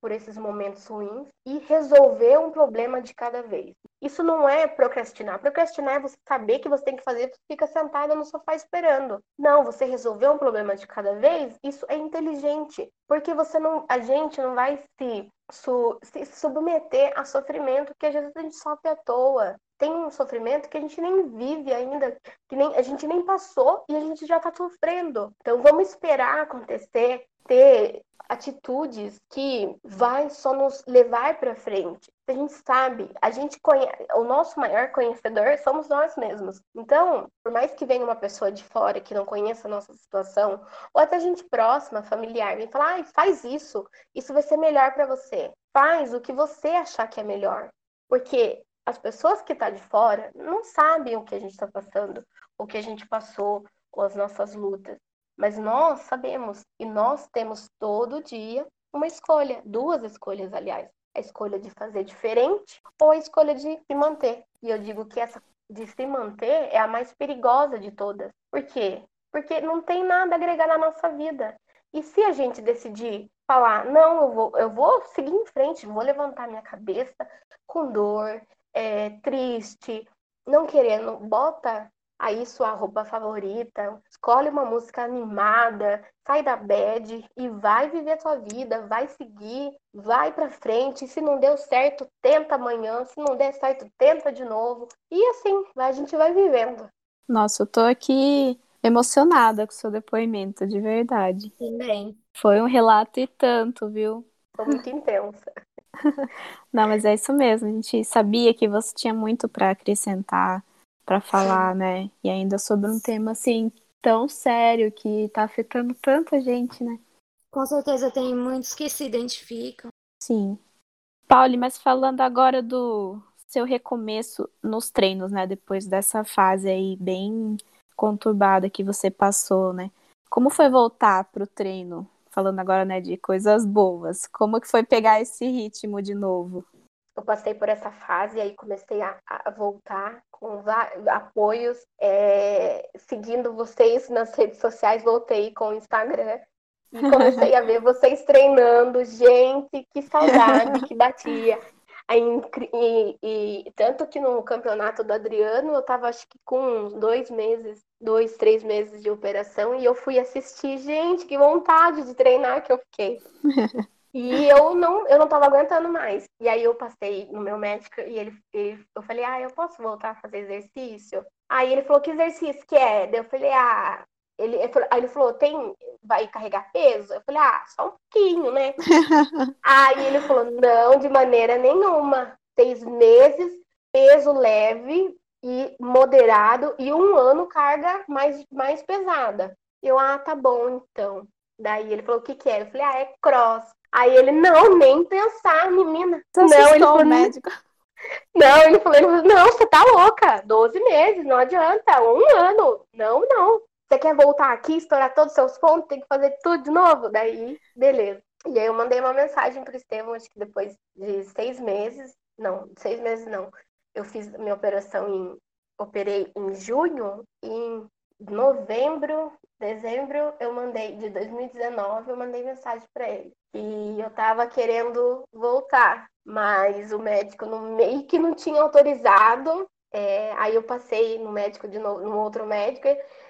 por esses momentos ruins e resolver um problema de cada vez. Isso não é procrastinar. Procrastinar é você saber que você tem que fazer, você fica sentada no sofá esperando. Não, você resolver um problema de cada vez, isso é inteligente, porque você não, a gente não vai se, su, se submeter a sofrimento que às vezes a gente sofre à toa tem um sofrimento que a gente nem vive ainda, que nem, a gente nem passou e a gente já está sofrendo. Então vamos esperar acontecer, ter atitudes que vai só nos levar para frente. A gente sabe, a gente conhece, o nosso maior conhecedor somos nós mesmos. Então, por mais que venha uma pessoa de fora que não conheça a nossa situação, ou até gente próxima, familiar, vem falar, ah, faz isso, isso vai ser melhor para você. Faz o que você achar que é melhor. Porque as pessoas que estão tá de fora não sabem o que a gente está passando, o que a gente passou, ou as nossas lutas. Mas nós sabemos e nós temos todo dia uma escolha, duas escolhas, aliás. A escolha de fazer diferente ou a escolha de se manter. E eu digo que essa de se manter é a mais perigosa de todas. Por quê? Porque não tem nada a agregar na nossa vida. E se a gente decidir falar, não, eu vou, eu vou seguir em frente, vou levantar minha cabeça com dor, é, triste, não querendo, bota aí sua roupa favorita, escolhe uma música animada, sai da bed e vai viver a sua vida, vai seguir, vai para frente. Se não deu certo, tenta amanhã, se não der certo, tenta de novo. E assim, a gente vai vivendo. Nossa, eu tô aqui emocionada com o seu depoimento, de verdade. Também. Foi um relato e tanto, viu? Foi muito intensa. [LAUGHS] Não, mas é isso mesmo. A gente sabia que você tinha muito para acrescentar, para falar, né? E ainda sobre um tema assim tão sério que tá afetando tanta gente, né? Com certeza tem muitos que se identificam. Sim. Pauli, mas falando agora do seu recomeço nos treinos, né? Depois dessa fase aí bem conturbada que você passou, né? Como foi voltar pro treino? Falando agora, né, de coisas boas. Como que foi pegar esse ritmo de novo? Eu passei por essa fase aí comecei a, a voltar com apoios, é, seguindo vocês nas redes sociais, voltei com o Instagram e comecei a ver vocês treinando. Gente, que saudade que batia. Aí, e, e, tanto que no campeonato do Adriano, eu tava acho que com dois meses, dois, três meses de operação, e eu fui assistir, gente, que vontade de treinar que eu fiquei. [LAUGHS] E eu não, eu não tava aguentando mais. E aí eu passei no meu médico e ele, ele, eu falei, ah, eu posso voltar a fazer exercício? Aí ele falou, que exercício que é? Daí eu falei, ah, ele, aí ele falou, tem, vai carregar peso? Eu falei, ah, só um pouquinho, né? [LAUGHS] aí ele falou, não, de maneira nenhuma. Seis meses, peso leve e moderado e um ano carga mais, mais pesada. Eu, ah, tá bom, então. Daí ele falou, o que que é? Eu falei, ah, é cross. Aí ele, não, nem pensar, menina. Você não, ele falou, médico. Não, ele falou, ele falou, não, você tá louca. Doze meses, não adianta. Um ano. Não, não. Você quer voltar aqui, estourar todos os seus pontos, tem que fazer tudo de novo? Daí, beleza. E aí eu mandei uma mensagem pro Estevão, acho que depois de seis meses, não, seis meses não. Eu fiz minha operação em, operei em junho, e em novembro, dezembro, eu mandei, de 2019, eu mandei mensagem para ele. E eu tava querendo voltar, mas o médico no meio que não tinha autorizado. É, aí eu passei no médico de novo, no outro médico,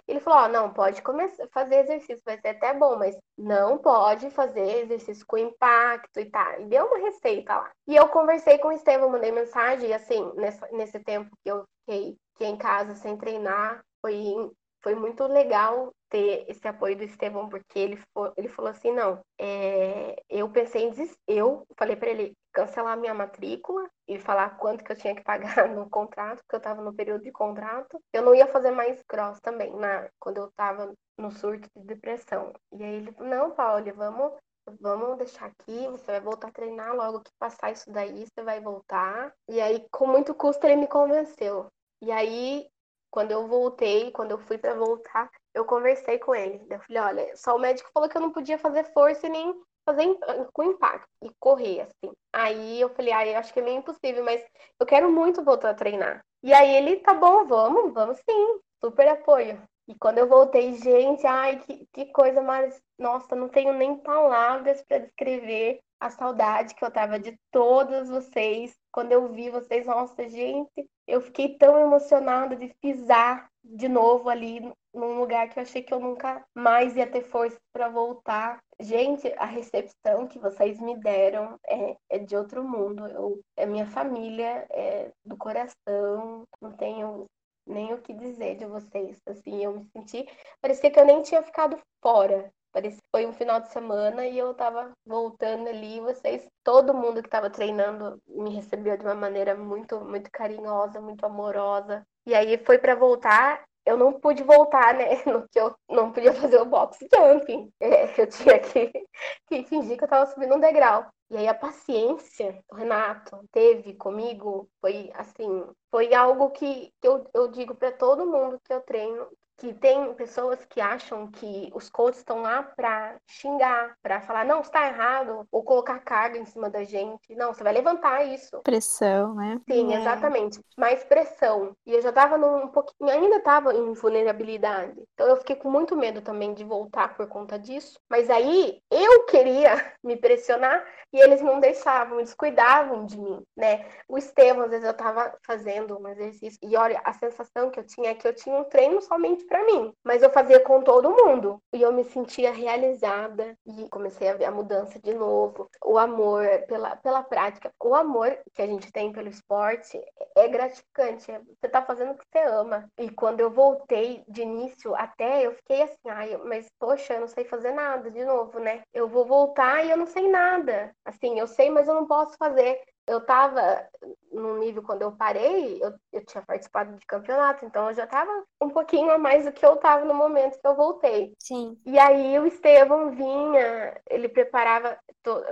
ele falou: oh, não, pode começar fazer exercício, vai ser até bom, mas não pode fazer exercício com impacto e tal. E deu uma receita lá. E eu conversei com o Estevam, mandei mensagem, e assim, nesse, nesse tempo que eu fiquei, fiquei em casa sem treinar, foi foi muito legal ter esse apoio do Estevão, porque ele, ele falou assim, não, é, eu pensei em eu falei para ele cancelar minha matrícula e falar quanto que eu tinha que pagar [LAUGHS] no contrato, porque eu estava no período de contrato. Eu não ia fazer mais cross também, na, quando eu estava no surto de depressão. E aí ele, não, Paulo, vamos vamos deixar aqui, você vai voltar a treinar logo que passar isso daí, você vai voltar. E aí, com muito custo, ele me convenceu. E aí, quando eu voltei, quando eu fui para voltar, eu conversei com ele. Eu falei, olha, só o médico falou que eu não podia fazer força e nem fazer com impacto e correr, assim. Aí eu falei, ah, eu acho que é meio impossível, mas eu quero muito voltar a treinar. E aí ele, tá bom, vamos, vamos sim, super apoio. E quando eu voltei, gente, ai, que, que coisa mais. Nossa, não tenho nem palavras para descrever a saudade que eu tava de todos vocês. Quando eu vi vocês, nossa, gente, eu fiquei tão emocionada de pisar de novo ali num lugar que eu achei que eu nunca mais ia ter força para voltar. Gente, a recepção que vocês me deram é, é de outro mundo. Eu, é minha família, é do coração. Não tenho nem o que dizer de vocês. Assim, eu me senti, parecia que eu nem tinha ficado fora. Parecia foi um final de semana e eu tava voltando ali. Vocês, todo mundo que tava treinando me recebeu de uma maneira muito, muito carinhosa, muito amorosa. E aí foi para voltar. Eu não pude voltar, né? [LAUGHS] Que eu não podia fazer o box jumping. É, eu tinha que, [LAUGHS] que fingir que eu tava subindo um degrau. E aí a paciência o Renato teve comigo foi assim, foi algo que eu, eu digo para todo mundo que eu treino, que tem pessoas que acham que os coaches estão lá para xingar, para falar, não, está errado, ou colocar carga em cima da gente. Não, você vai levantar isso. Pressão, né? Sim, é. exatamente. Mais pressão. E eu já estava num pouquinho, ainda estava em vulnerabilidade. Então eu fiquei com muito medo também de voltar por conta disso. Mas aí eu queria [LAUGHS] me pressionar e eles não deixavam, eles cuidavam de mim, né? O Estevam, às vezes eu estava fazendo um exercício e olha, a sensação que eu tinha é que eu tinha um treino somente para mim, mas eu fazia com todo mundo e eu me sentia realizada e comecei a ver a mudança de novo, o amor pela, pela prática, o amor que a gente tem pelo esporte é gratificante, você tá fazendo o que você ama. E quando eu voltei de início até, eu fiquei assim, ai, mas poxa, eu não sei fazer nada de novo, né? Eu vou voltar e eu não sei nada. Assim, eu sei, mas eu não posso fazer eu estava no nível quando eu parei, eu, eu tinha participado de campeonato, então eu já estava um pouquinho a mais do que eu estava no momento que eu voltei. Sim. E aí o Estevão vinha, ele preparava,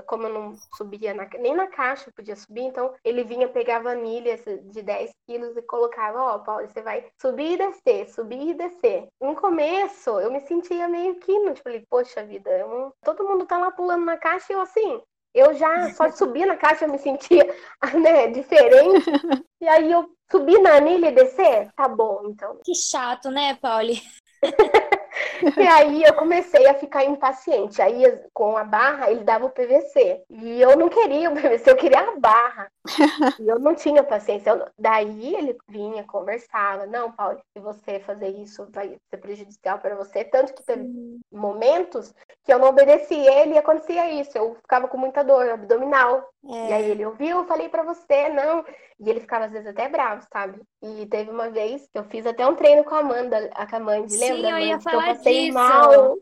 como eu não subia na, nem na caixa podia subir, então ele vinha pegar vanilhas de 10 quilos e colocava, ó, oh, Paulo, você vai subir e descer, subir e descer. No começo, eu me sentia meio que, tipo, falei, poxa vida, eu, todo mundo tá lá pulando na caixa e eu assim, eu já só de subir na caixa eu me sentia [LAUGHS] né, diferente. [LAUGHS] E aí eu subi na anilha e descer? Tá bom, então. Que chato, né, Pauli? [LAUGHS] [LAUGHS] e aí eu comecei a ficar impaciente. Aí com a barra ele dava o PVC. E eu não queria o PVC, eu queria a barra. [LAUGHS] e eu não tinha paciência. Eu... Daí ele vinha, conversava. Não, Paulo, se você fazer isso vai ser prejudicial para você. Tanto que teve momentos que eu não obedecia ele e acontecia isso. Eu ficava com muita dor abdominal. É. E aí ele ouviu, eu falei para você, não. E ele ficava às vezes até bravo, sabe? E teve uma vez que eu fiz até um treino com a Amanda, a Camande, lembra? Sim, eu ia falar eu passei disso. mal.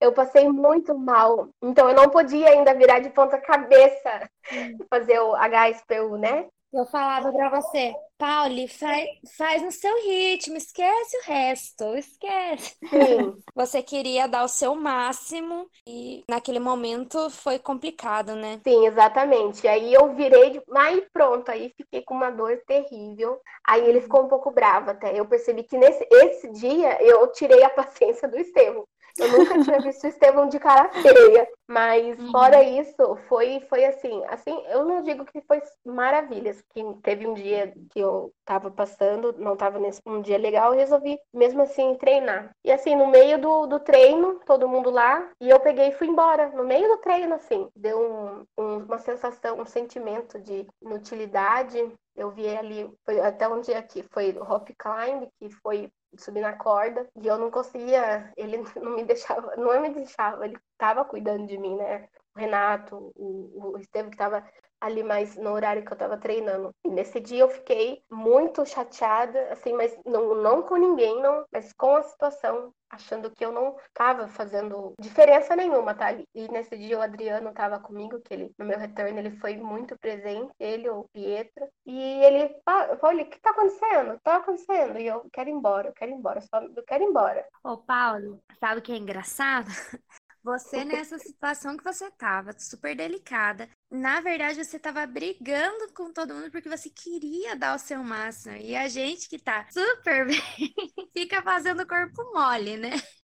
Eu passei muito mal. Então eu não podia ainda virar de ponta cabeça hum. [LAUGHS] fazer o HSPU, né? Eu falava para você, Pauli, faz, faz no seu ritmo, esquece o resto, esquece. Sim. [LAUGHS] Você queria dar o seu máximo e naquele momento foi complicado, né? Sim, exatamente. Aí eu virei, aí pronto, aí fiquei com uma dor terrível. Aí ele ficou um pouco bravo até. Eu percebi que nesse esse dia eu tirei a [LAUGHS] paciência do Estevam. Eu nunca tinha visto o Estevão de cara feia. Mas uhum. fora isso, foi, foi assim, assim, eu não digo que foi maravilhas, que teve um dia que eu tava passando, não tava nesse um dia legal, eu resolvi mesmo assim treinar. E assim, no meio do, do treino, todo mundo lá, e eu peguei e fui embora, no meio do treino, assim, deu um, um, uma sensação, um sentimento de inutilidade. Eu vi ali, foi até um dia que foi o Rock Climb, que foi subir na corda e eu não conseguia, ele [LAUGHS] não me deixava, não me deixava, ele estava cuidando de mim, né? O Renato, o, o Estevam que estava ali mais no horário que eu estava treinando. E nesse dia eu fiquei muito chateada, assim, mas não, não com ninguém, não, mas com a situação, achando que eu não estava fazendo diferença nenhuma, tá? E nesse dia o Adriano estava comigo, que ele, no meu retorno, ele foi muito presente, ele, o Pietro, e ele falou, o que tá acontecendo? Tá acontecendo? E eu quero ir embora, eu quero ir embora, só, eu quero ir embora. Ô, Paulo, sabe o que é engraçado? [LAUGHS] Você nessa situação que você tava, super delicada. Na verdade, você tava brigando com todo mundo porque você queria dar o seu máximo. E a gente que tá super [LAUGHS] bem fica fazendo corpo mole, né?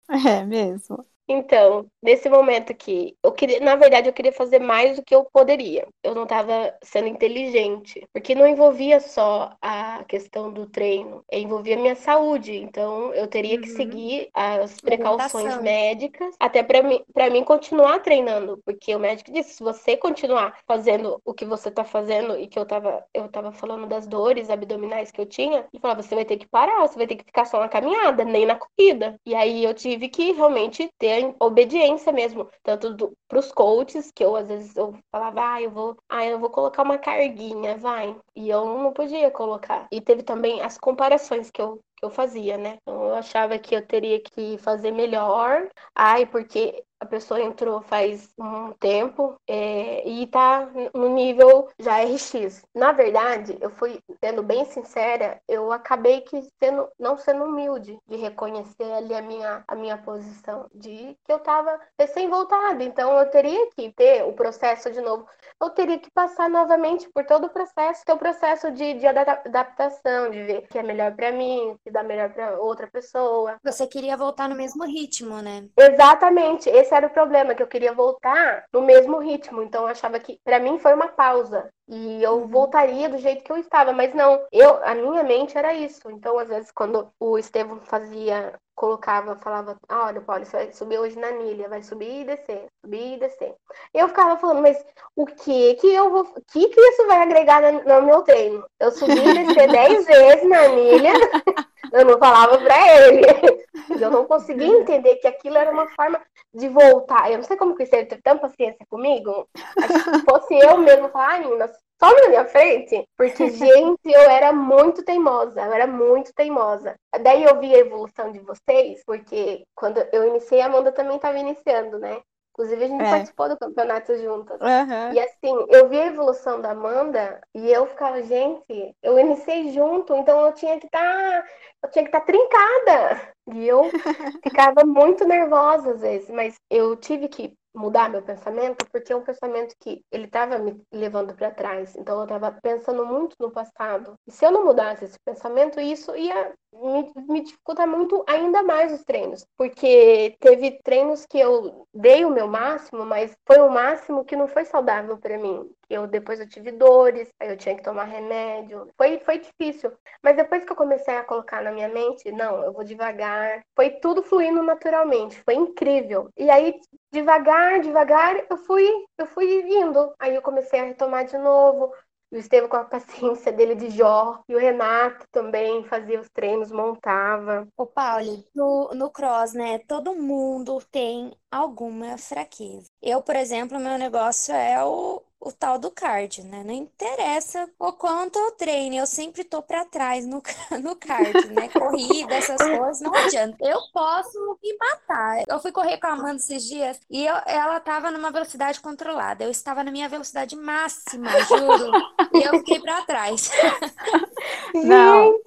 É mesmo. Então, nesse momento aqui, eu queria, na verdade, eu queria fazer mais do que eu poderia. Eu não estava sendo inteligente, porque não envolvia só a questão do treino, envolvia minha saúde. Então, eu teria uhum. que seguir as precauções médicas até para mim, para mim continuar treinando, porque o médico disse: se você continuar fazendo o que você está fazendo e que eu estava eu tava falando das dores abdominais que eu tinha, ele falava: você vai ter que parar, você vai ter que ficar só na caminhada, nem na corrida. E aí eu tive que realmente ter obediência mesmo, tanto para os coaches, que eu às vezes eu falava, ah, eu vou, ah, eu vou colocar uma carguinha, vai. E eu não podia colocar. E teve também as comparações que eu que eu fazia, né? Então eu achava que eu teria que fazer melhor. Ai, porque a pessoa entrou faz um tempo é, e tá no nível já RX. Na verdade, eu fui sendo bem sincera, eu acabei que sendo, não sendo humilde de reconhecer ali a minha, a minha posição, de que eu tava recém-voltada. Então eu teria que ter o processo de novo. Eu teria que passar novamente por todo o processo, ter o processo de, de adaptação, de ver o que é melhor para mim, o que dá melhor para outra pessoa. Você queria voltar no mesmo ritmo, né? Exatamente. Esse era o problema, que eu queria voltar no mesmo ritmo. Então eu achava que para mim foi uma pausa e eu uhum. voltaria do jeito que eu estava, mas não. Eu, a minha mente era isso. Então às vezes quando o Estevam fazia colocava, falava, ah, olha, Paulo, você vai subir hoje na milha, vai subir e descer, subir e descer. Eu ficava falando, mas o que que eu vou, o que que isso vai agregar no, no meu treino? Eu subi e descer [LAUGHS] dez vezes na milha, [LAUGHS] eu não falava pra ele. [LAUGHS] Eu não conseguia entender que aquilo era uma forma de voltar. Eu não sei como que você teve tanta paciência comigo. Acho que se fosse eu mesmo falar, ah, menina, só na minha frente, porque, [LAUGHS] gente, eu era muito teimosa, eu era muito teimosa. Daí eu vi a evolução de vocês, porque quando eu iniciei, a Amanda também estava iniciando, né? Inclusive, a gente é. participou do campeonato juntas. Uhum. E assim, eu vi a evolução da Amanda e eu ficava, gente, eu iniciei junto, então eu tinha que estar. Tá, eu tinha que estar tá trincada. E eu [LAUGHS] ficava muito nervosa às vezes, mas eu tive que mudar meu pensamento, porque é um pensamento que ele estava me levando para trás. Então eu estava pensando muito no passado. E se eu não mudasse esse pensamento, isso ia me, me dificultar muito ainda mais os treinos, porque teve treinos que eu dei o meu máximo, mas foi o máximo que não foi saudável para mim. Eu depois eu tive dores, aí eu tinha que tomar remédio. Foi foi difícil, mas depois que eu comecei a colocar na minha mente, não, eu vou devagar. Foi tudo fluindo naturalmente, foi incrível. E aí devagar, devagar, eu fui, eu fui indo. Aí eu comecei a retomar de novo. O Estevam com a paciência dele de Jó. E o Renato também fazia os treinos, montava. Ô, Pauli, no, no cross, né? Todo mundo tem alguma fraqueza. Eu, por exemplo, meu negócio é o, o tal do cardio, né? Não interessa o quanto eu treino, eu sempre tô para trás no, [LAUGHS] no cardio, né? Corrida, essas coisas, não adianta. Eu posso me matar. Eu fui correr com a Amanda esses dias e eu, ela tava numa velocidade controlada. Eu estava na minha velocidade máxima, juro. e eu fiquei para trás. [LAUGHS] Não,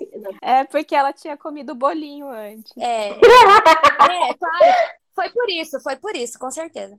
é porque ela tinha comido bolinho antes. É, [LAUGHS] é, claro. Foi por isso, foi por isso, com certeza.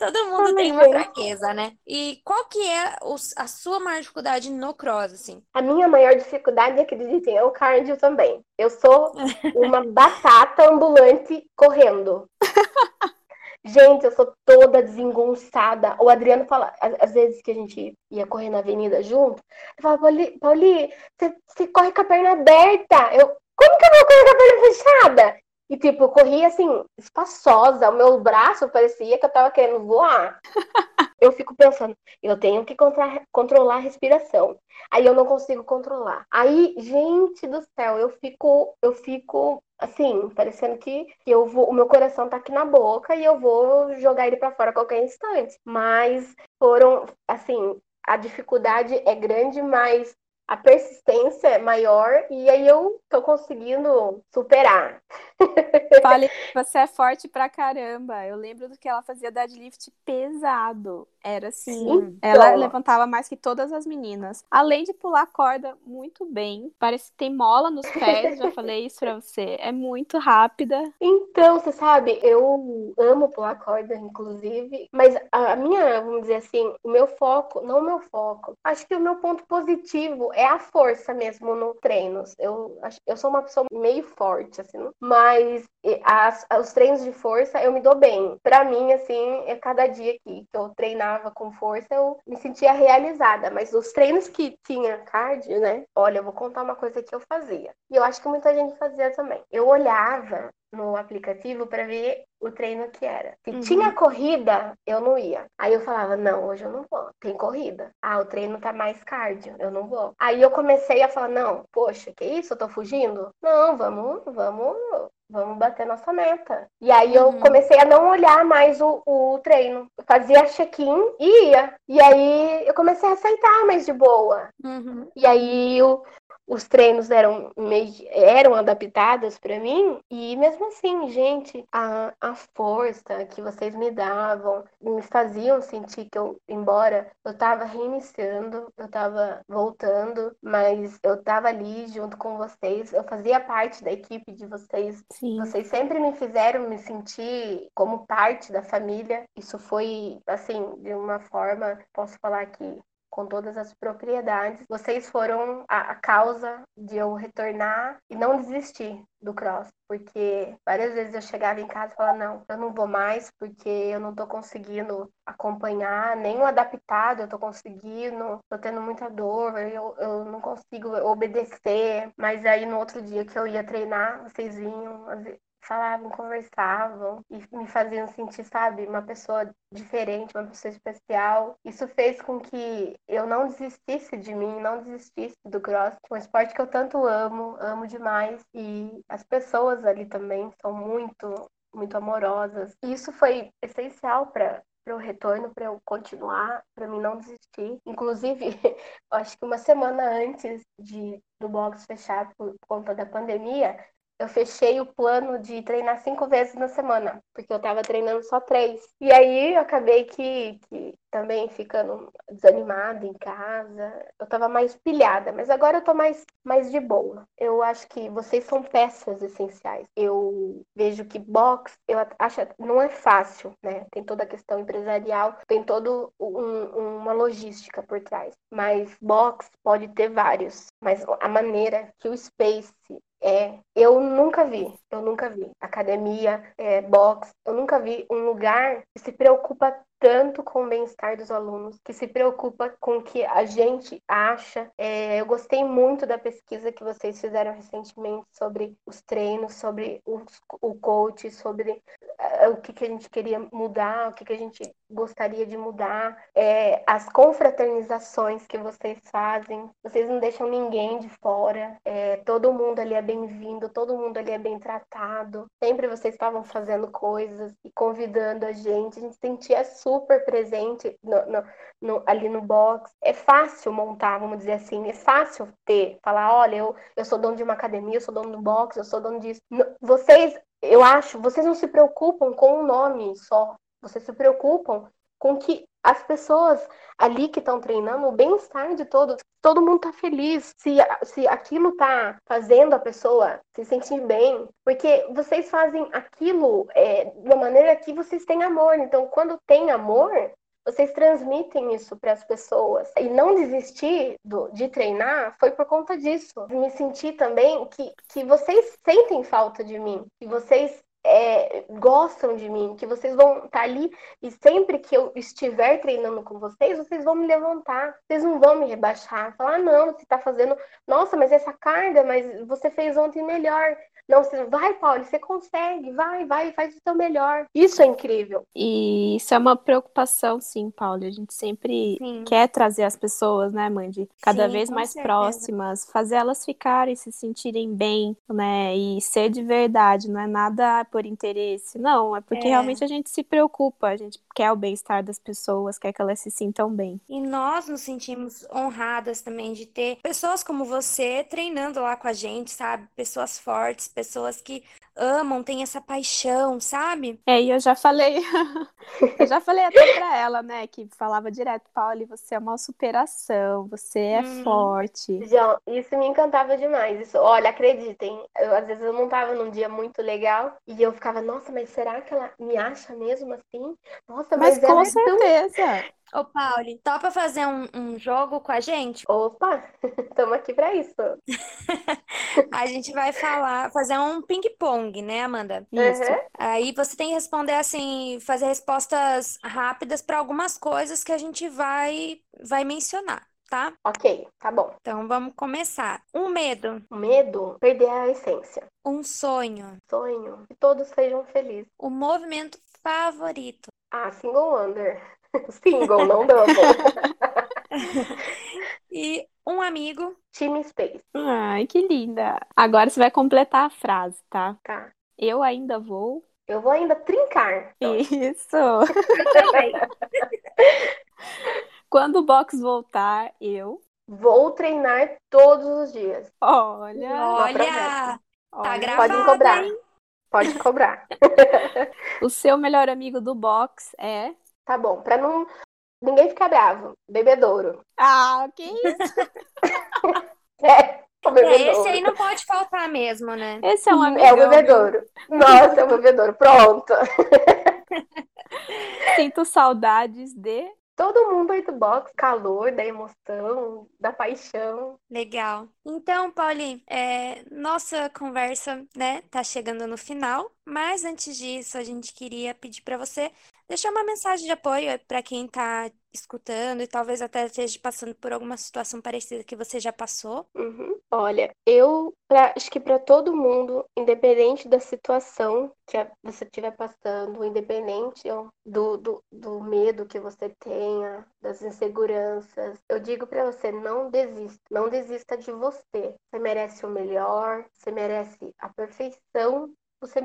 Todo mundo tem uma fraqueza, né? E qual que é a sua maior dificuldade no cross, assim? A minha maior dificuldade, acreditem, é o cardio também. Eu sou uma [LAUGHS] batata ambulante correndo. [LAUGHS] Gente, eu sou toda desengonçada. O Adriano fala, às vezes que a gente ia correr na avenida junto, ele fala, Pauli, Pauli você, você corre com a perna aberta. Eu, como que eu vou correr com a perna fechada? E, tipo, eu corria assim, espaçosa. O meu braço parecia que eu tava querendo voar. [LAUGHS] eu fico pensando, eu tenho que contra controlar a respiração. Aí eu não consigo controlar. Aí, gente do céu, eu fico, eu fico assim, parecendo que, que eu vou, o meu coração tá aqui na boca e eu vou jogar ele para fora a qualquer instante. Mas foram, assim, a dificuldade é grande, mas a persistência é maior e aí eu tô conseguindo superar. [LAUGHS] Fale, você é forte pra caramba. Eu lembro do que ela fazia deadlift pesado. Era assim, Sim, ela então... levantava mais que todas as meninas. Além de pular corda muito bem, parece que tem mola nos pés, já falei isso pra você. É muito rápida. Então, você sabe, eu amo pular corda, inclusive, mas a minha, vamos dizer assim, o meu foco, não o meu foco, acho que o meu ponto positivo é a força mesmo no treinos. Eu, eu sou uma pessoa meio forte, assim, mas as, os treinos de força eu me dou bem. Para mim, assim, é cada dia que eu treinava com força, eu me sentia realizada. Mas os treinos que tinha cardio, né? Olha, eu vou contar uma coisa que eu fazia. E eu acho que muita gente fazia também. Eu olhava no aplicativo para ver o treino que era. Se uhum. tinha corrida, eu não ia. Aí eu falava, não, hoje eu não vou. Tem corrida. Ah, o treino tá mais cardio, eu não vou. Aí eu comecei a falar, não, poxa, que isso? Eu tô fugindo? Não, vamos, vamos, vamos bater nossa meta. E aí eu uhum. comecei a não olhar mais o, o treino. Eu fazia check-in e ia. E aí eu comecei a aceitar mais de boa. Uhum. E aí o, os treinos eram meio, eram adaptados para mim e mesmo assim, gente, a, a força que vocês me davam me faziam sentir que eu, embora eu tava reiniciando, eu tava voltando, mas eu tava ali junto com vocês, eu fazia parte da equipe de vocês. Sim. Vocês sempre me fizeram me sentir como parte da família. Isso foi assim, de uma forma, posso falar que com todas as propriedades. Vocês foram a, a, causa de eu retornar e não desistir do cross, porque várias vezes eu chegava em casa e falava, não, eu não vou mais porque eu não tô conseguindo acompanhar, nem o adaptado eu tô conseguindo, tô tendo muita dor, eu, eu não consigo obedecer, mas aí no outro dia que eu ia treinar, vocês vinham, falavam, conversavam e me faziam sentir, sabe, uma pessoa diferente, uma pessoa especial. Isso fez com que eu não desistisse de mim, não desistisse do cross, um esporte que eu tanto amo, amo demais e as pessoas ali também são muito muito amorosas. E isso foi essencial para para o retorno, para eu continuar, para mim não desistir. Inclusive, [LAUGHS] acho que uma semana antes de do box fechar por conta da pandemia, eu fechei o plano de treinar cinco vezes na semana, porque eu tava treinando só três. E aí eu acabei que, que também ficando desanimada em casa. Eu tava mais pilhada, mas agora eu tô mais, mais de boa. Eu acho que vocês são peças essenciais. Eu vejo que box, eu acho, não é fácil, né? Tem toda a questão empresarial, tem toda um, uma logística por trás. Mas box pode ter vários, mas a maneira que o Space é, eu nunca vi, eu nunca vi academia, é, box, eu nunca vi um lugar que se preocupa tanto com o bem-estar dos alunos, que se preocupa com o que a gente acha. É, eu gostei muito da pesquisa que vocês fizeram recentemente sobre os treinos, sobre os, o coach, sobre uh, o que, que a gente queria mudar, o que, que a gente gostaria de mudar, é, as confraternizações que vocês fazem, vocês não deixam ninguém de fora, é, todo mundo ali é bem-vindo, todo mundo ali é bem tratado, sempre vocês estavam fazendo coisas e convidando a gente, a gente sentia super presente no, no, no, ali no box. É fácil montar, vamos dizer assim, é fácil ter, falar, olha, eu, eu sou dono de uma academia, eu sou dono do box, eu sou dono disso. Vocês, eu acho, vocês não se preocupam com o nome só, vocês se preocupam com que as pessoas ali que estão treinando, o bem-estar de todos, todo mundo tá feliz, se, se aquilo tá fazendo a pessoa se sentir bem, porque vocês fazem aquilo é, de uma maneira que vocês têm amor. Então, quando tem amor, vocês transmitem isso para as pessoas. E não desistir do, de treinar foi por conta disso. Me sentir também que, que vocês sentem falta de mim, que vocês é, gostam de mim, que vocês vão estar tá ali e sempre que eu estiver treinando com vocês, vocês vão me levantar, vocês não vão me rebaixar, falar, ah, não, você está fazendo, nossa, mas essa carga, mas você fez ontem melhor. Não, você vai, Paulo, você consegue, vai, vai, faz o seu melhor. Isso é incrível. E isso é uma preocupação, sim, Paulo. A gente sempre sim. quer trazer as pessoas, né, Mandy, cada sim, vez mais certeza. próximas, fazer elas ficarem, se sentirem bem, né, e ser de verdade, não é nada por interesse, não, é porque é. realmente a gente se preocupa, a gente quer o bem-estar das pessoas, quer que elas se sintam bem. E nós nos sentimos honradas também de ter pessoas como você treinando lá com a gente, sabe? Pessoas fortes, pessoas que amam, têm essa paixão, sabe? É, e eu já falei, [LAUGHS] eu já falei até pra ela, né, que falava direto, Pauli, você é uma superação, você é uhum. forte. Já, isso me encantava demais. Isso, olha, acreditem, eu, às vezes eu não tava num dia muito legal e eu ficava, nossa, mas será que ela me acha mesmo assim? Nossa, mas, mas com certeza. Tão... Ô, Pauli, topa fazer um, um jogo com a gente? Opa, [LAUGHS] estamos aqui para isso. [LAUGHS] a gente vai falar, fazer um ping-pong, né, Amanda? Isso. Uhum. Aí você tem que responder assim, fazer respostas rápidas para algumas coisas que a gente vai, vai mencionar. Tá? Ok, tá bom. Então vamos começar. Um medo. Um medo? Perder a essência. Um sonho. Sonho. Que todos sejam felizes. O movimento favorito. Ah, single under. [LAUGHS] Single, não double. [LAUGHS] e um amigo. Time Space. Ai, que linda. Agora você vai completar a frase, tá? Tá. Eu ainda vou. Eu vou ainda trincar. Isso. [LAUGHS] Quando o box voltar, eu. Vou treinar todos os dias. Olha, Olha, tá gravado, Podem cobrar. hein? Pode cobrar. o seu melhor amigo do box é. Tá bom, pra não ninguém ficar bravo. Bebedouro. Ah, que isso? [LAUGHS] É, o É, bebedouro. esse aí não pode faltar mesmo, né? Esse é um amigo. É o bebedouro. Nossa, é o bebedouro. Pronto. [LAUGHS] Sinto saudades de. Todo mundo aí do box, calor, da emoção, da paixão. Legal. Então, Pauli, é, nossa conversa, né, tá chegando no final, mas antes disso, a gente queria pedir para você deixar uma mensagem de apoio para quem tá escutando e talvez até esteja passando por alguma situação parecida que você já passou. Uhum. Olha, eu pra- acho que para todo mundo, independente da situação que você estiver passando, independente do, do, do medo que você tenha, das inseguranças, eu digo para você, não desista, não desista de você. Você merece o melhor, você merece a perfeição, você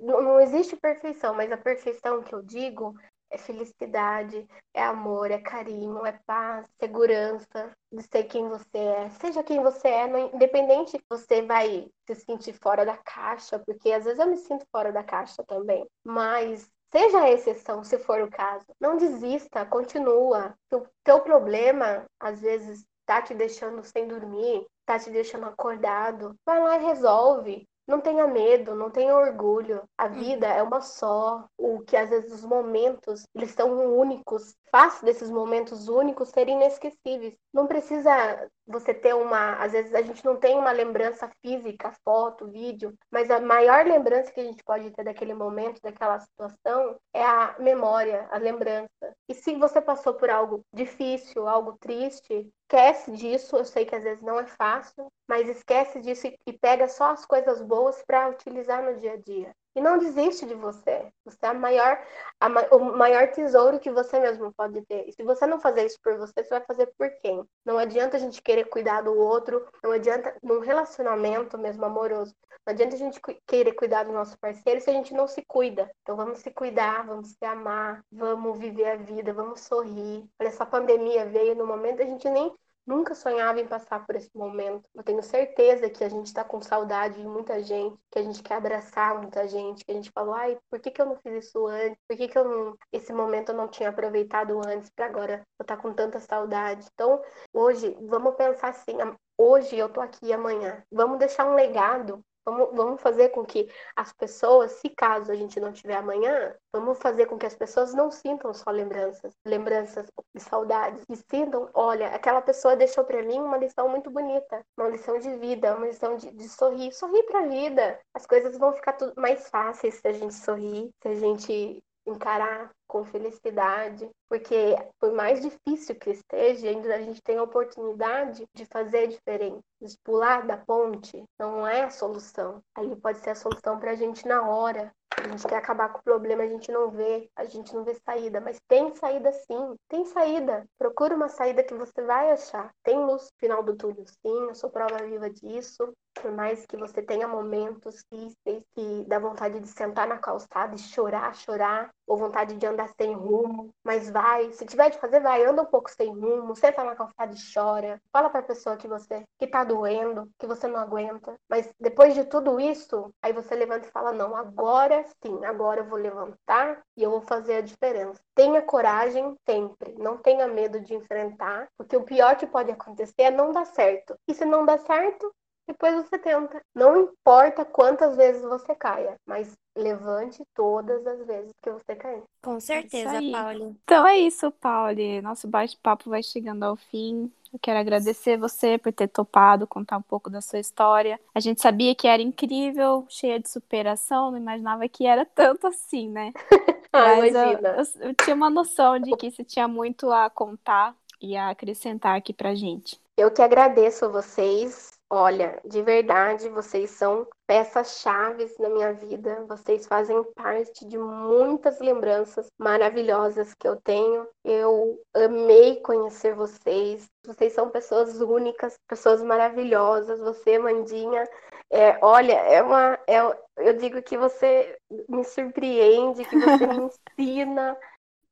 não, existe perfeição, mas a perfeição que eu digo é felicidade, é amor, é carinho, é paz, segurança de ser quem você é. Seja quem você é, independente que você vai se sentir fora da caixa, porque às vezes eu me sinto fora da caixa também, mas seja a exceção, se for o caso. Não desista, continua. O teu problema, às vezes, tá te deixando sem dormir, tá te deixando acordado. Vai lá e resolve. Não tenha medo, não tenha orgulho. A vida é uma só. O que às vezes os momentos, eles são únicos. Faça desses momentos únicos serem inesquecíveis. Não precisa você ter uma, às vezes a gente não tem uma lembrança física, foto, vídeo, mas a maior lembrança que a gente pode ter daquele momento, daquela situação, é a memória, a lembrança. E se você passou por algo difícil, algo triste, esquece disso. Eu sei que às vezes não é fácil, mas esquece disso e, pega só as coisas boas para utilizar no dia a dia. E não desiste de você. Você é a maior, a o maior tesouro que você mesmo pode ter. E se você não fazer isso por você, você vai fazer por quem? Não adianta a gente querer cuidar do outro, não adianta num relacionamento mesmo amoroso. Não adianta a gente querer cuidar do nosso parceiro se a gente não se cuida. Então vamos se cuidar, vamos se amar, vamos viver a vida, vamos sorrir. Olha, essa pandemia veio no momento a gente nem nunca sonhava em passar por esse momento. Eu tenho certeza que a gente está com saudade de muita gente, que a gente quer abraçar muita gente, que a gente falou, ai, por que, que eu não fiz isso antes? Por que, que eu não, esse momento eu não tinha aproveitado antes para agora eu estar com tanta saudade? Então, hoje, vamos pensar assim, hoje eu tô aqui amanhã. Vamos deixar um legado. Vamos, vamos fazer com que as pessoas, se caso a gente não tiver amanhã, vamos fazer com que as pessoas não sintam só lembranças, lembranças de saudades, e sintam, olha, aquela pessoa deixou para mim uma lição muito bonita, uma lição de vida, uma lição de, de sorrir, sorrir para a vida. As coisas vão ficar tudo mais fáceis se a gente sorrir, se a gente encarar com felicidade, porque por mais difícil que esteja, ainda a gente tem a oportunidade de fazer diferente. Pular da ponte não é a solução. Ali pode ser a solução para a gente na hora. A gente quer acabar com o problema, a gente não vê, a gente não vê saída, mas tem saída sim, tem saída. Procura uma saída que você vai achar. Tem luz no final do túnel, sim, eu sou prova viva disso. Por mais que você tenha momentos difíceis que dá vontade de sentar na calçada e chorar, chorar, ou vontade de andar sem rumo, mas vai, se tiver de fazer, vai, anda um pouco sem rumo, senta na calçada e chora. Fala pra pessoa que você que tá doendo, que você não aguenta. Mas depois de tudo isso, aí você levanta e fala: "Não, agora sim, agora eu vou levantar e eu vou fazer a diferença". Tenha coragem sempre, não tenha medo de enfrentar, porque o pior que pode acontecer é não dar certo. E se não dá certo, depois você tenta. Não importa quantas vezes você caia, mas levante todas as vezes que você cair. Com certeza, aí. Pauli. Então é isso, Pauli. Nosso bate-papo vai chegando ao fim. Eu quero agradecer você por ter topado contar um pouco da sua história. A gente sabia que era incrível, cheia de superação, não imaginava que era tanto assim, né? [LAUGHS] Ah, Mas eu, imagina. eu- eu tinha uma noção de que você tinha muito a contar e a acrescentar aqui pra gente. Eu que agradeço a vocês. Olha, de verdade, vocês são peças-chaves na minha vida. Vocês fazem parte de muitas lembranças maravilhosas que eu tenho. Eu amei conhecer vocês. Vocês são pessoas únicas, pessoas maravilhosas. Você, Mandinha, é, olha, é uma, é- eu digo que você me surpreende, que você me [LAUGHS] ensina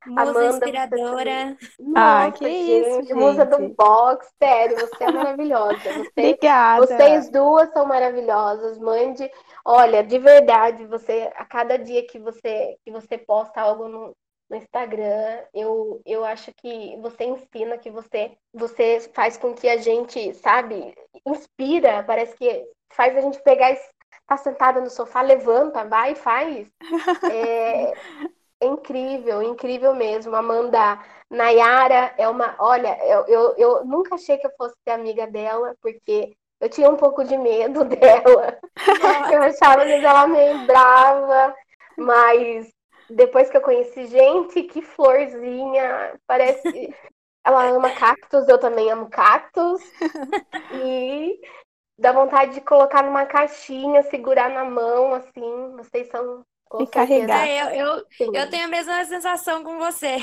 Musa Amanda, inspiradora. Nossa, Ah, que gente, isso, musa do gente. box, sério, você é maravilhosa. [LAUGHS] Você, Obrigada. vocês duas são maravilhosas. Mande, olha, de verdade, você a cada dia que você que você posta algo no, no Instagram, eu, eu acho que você ensina, que você você faz com que a gente, sabe, inspira, parece que faz a gente pegar, e tá sentada no sofá, levanta, vai e faz. [LAUGHS] É, é incrível, incrível mesmo. Amanda Nayara é uma. Olha, eu, eu, eu nunca achei que eu fosse ser amiga dela, porque eu tinha um pouco de medo [LAUGHS] dela. [LAUGHS] Eu achava vezes, ela meio brava, mas depois que eu conheci, gente, que florzinha! Parece. Ela ama cactos, eu também amo cactos. E dá vontade de colocar numa caixinha, segurar na mão, assim. Vocês são. Com E carregar. certeza, É, eu, eu, eu tenho a mesma sensação com você.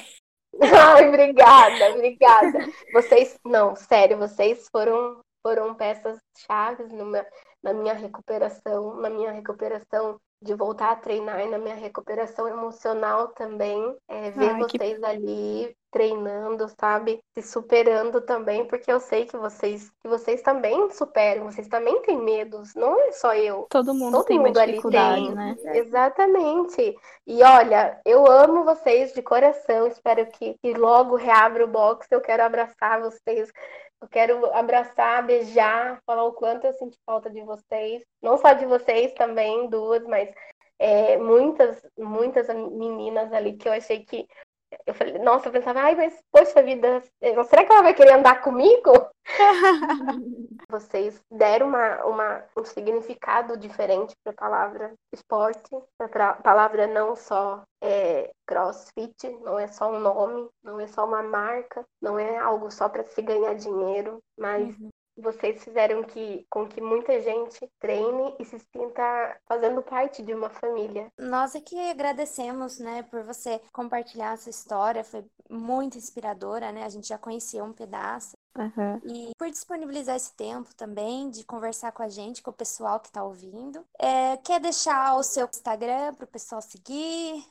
[LAUGHS] Ai, obrigada, obrigada. Vocês, não, sério, vocês foram foram peças chaves numa, na minha recuperação, na minha recuperação de voltar a treinar e na minha recuperação emocional também. É, ver Ai, que- vocês ali treinando, sabe? Se superando também, porque eu sei que vocês que vocês também superam, vocês também têm medos, não é só eu. Todo mundo Todo tem mundo ali tem. né? Exatamente. E olha, eu amo vocês de coração. Espero que, que logo reabra o box. Eu quero abraçar vocês. Eu quero abraçar, beijar, falar o quanto eu senti falta de vocês. Não só de vocês também, duas, mas é, muitas, muitas meninas ali que eu achei que. Eu falei, nossa, eu pensava, ai, mas poxa vida, será que ela vai querer andar comigo? [LAUGHS] Vocês deram uma, uma, um significado diferente para a palavra esporte, para a palavra não só é, crossfit, não é só um nome, não é só uma marca, não é algo só para se ganhar dinheiro, mas Uhum. Vocês fizeram que, com que muita gente treine e se sinta fazendo parte de uma família. Nós é que agradecemos, né, por você compartilhar a sua história, foi muito inspiradora, né? A gente já conhecia um pedaço. Aham. E por disponibilizar esse tempo também de conversar com a gente, com o pessoal que está ouvindo. É, quer deixar o seu Instagram para o pessoal seguir?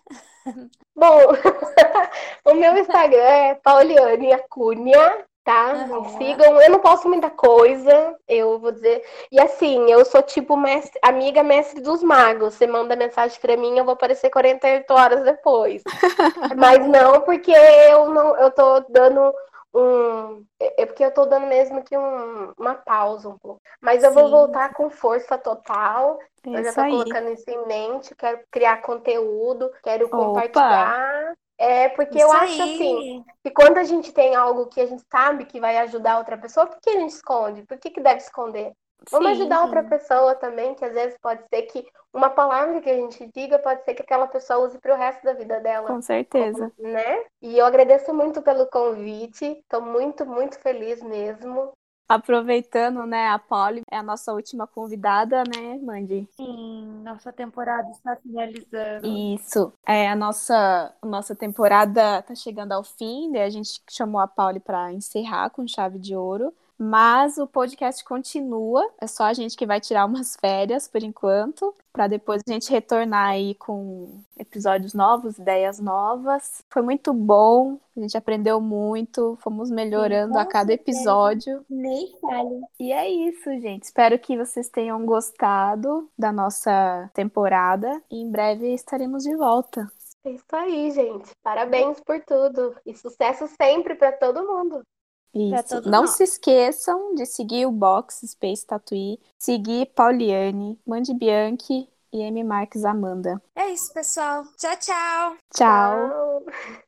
[LAUGHS] Bom, [LAUGHS] o meu Instagram é Pauliane Acunha, tá? Aham. Me sigam. Eu não posto muita coisa, eu vou dizer. E assim, eu sou tipo mestre, amiga mestre dos magos. Você manda mensagem pra mim, eu vou aparecer 48 horas depois. [LAUGHS] Mas não porque eu não, eu tô dando um, é porque eu tô dando mesmo que um- uma pausa um pouco. Mas eu vou Sim. voltar com força total. É Eu já tô aí. colocando isso em mente, quero criar conteúdo, quero Opa! compartilhar. É, porque eu Isso acho aí. assim, que quando a gente tem algo que a gente sabe que vai ajudar outra pessoa, por que a gente esconde? Por que, que deve esconder? Vamos Sim, ajudar outra pessoa também, que às vezes pode ser que uma palavra que a gente diga pode ser que aquela pessoa use para o resto da vida dela com certeza. né? E eu agradeço muito pelo convite. Estou muito, muito feliz mesmo. Aproveitando, né, a Polly é a nossa última convidada, né, Mandy? Sim, nossa temporada está finalizando. Isso. É, a nossa, nossa temporada tá chegando ao fim, né? A gente chamou a Pauli para encerrar com chave de ouro. Mas o podcast continua, é só a gente que vai tirar umas [LAUGHS] férias por enquanto, para depois a gente retornar aí com episódios novos, ideias novas. Foi muito bom, a gente aprendeu muito, fomos melhorando a cada episódio. Nem fale. E é isso, gente. Espero que vocês tenham gostado da nossa temporada e em breve estaremos de volta. É isso aí, gente. Parabéns por tudo. E sucesso sempre para todo mundo. Isso. Não nós. se esqueçam de seguir o Box Space Tatuí, seguir Pauliane, Mandy Bianchi e M. Marques Amanda. É isso, pessoal. Tchau, tchau. Tchau. Tchau.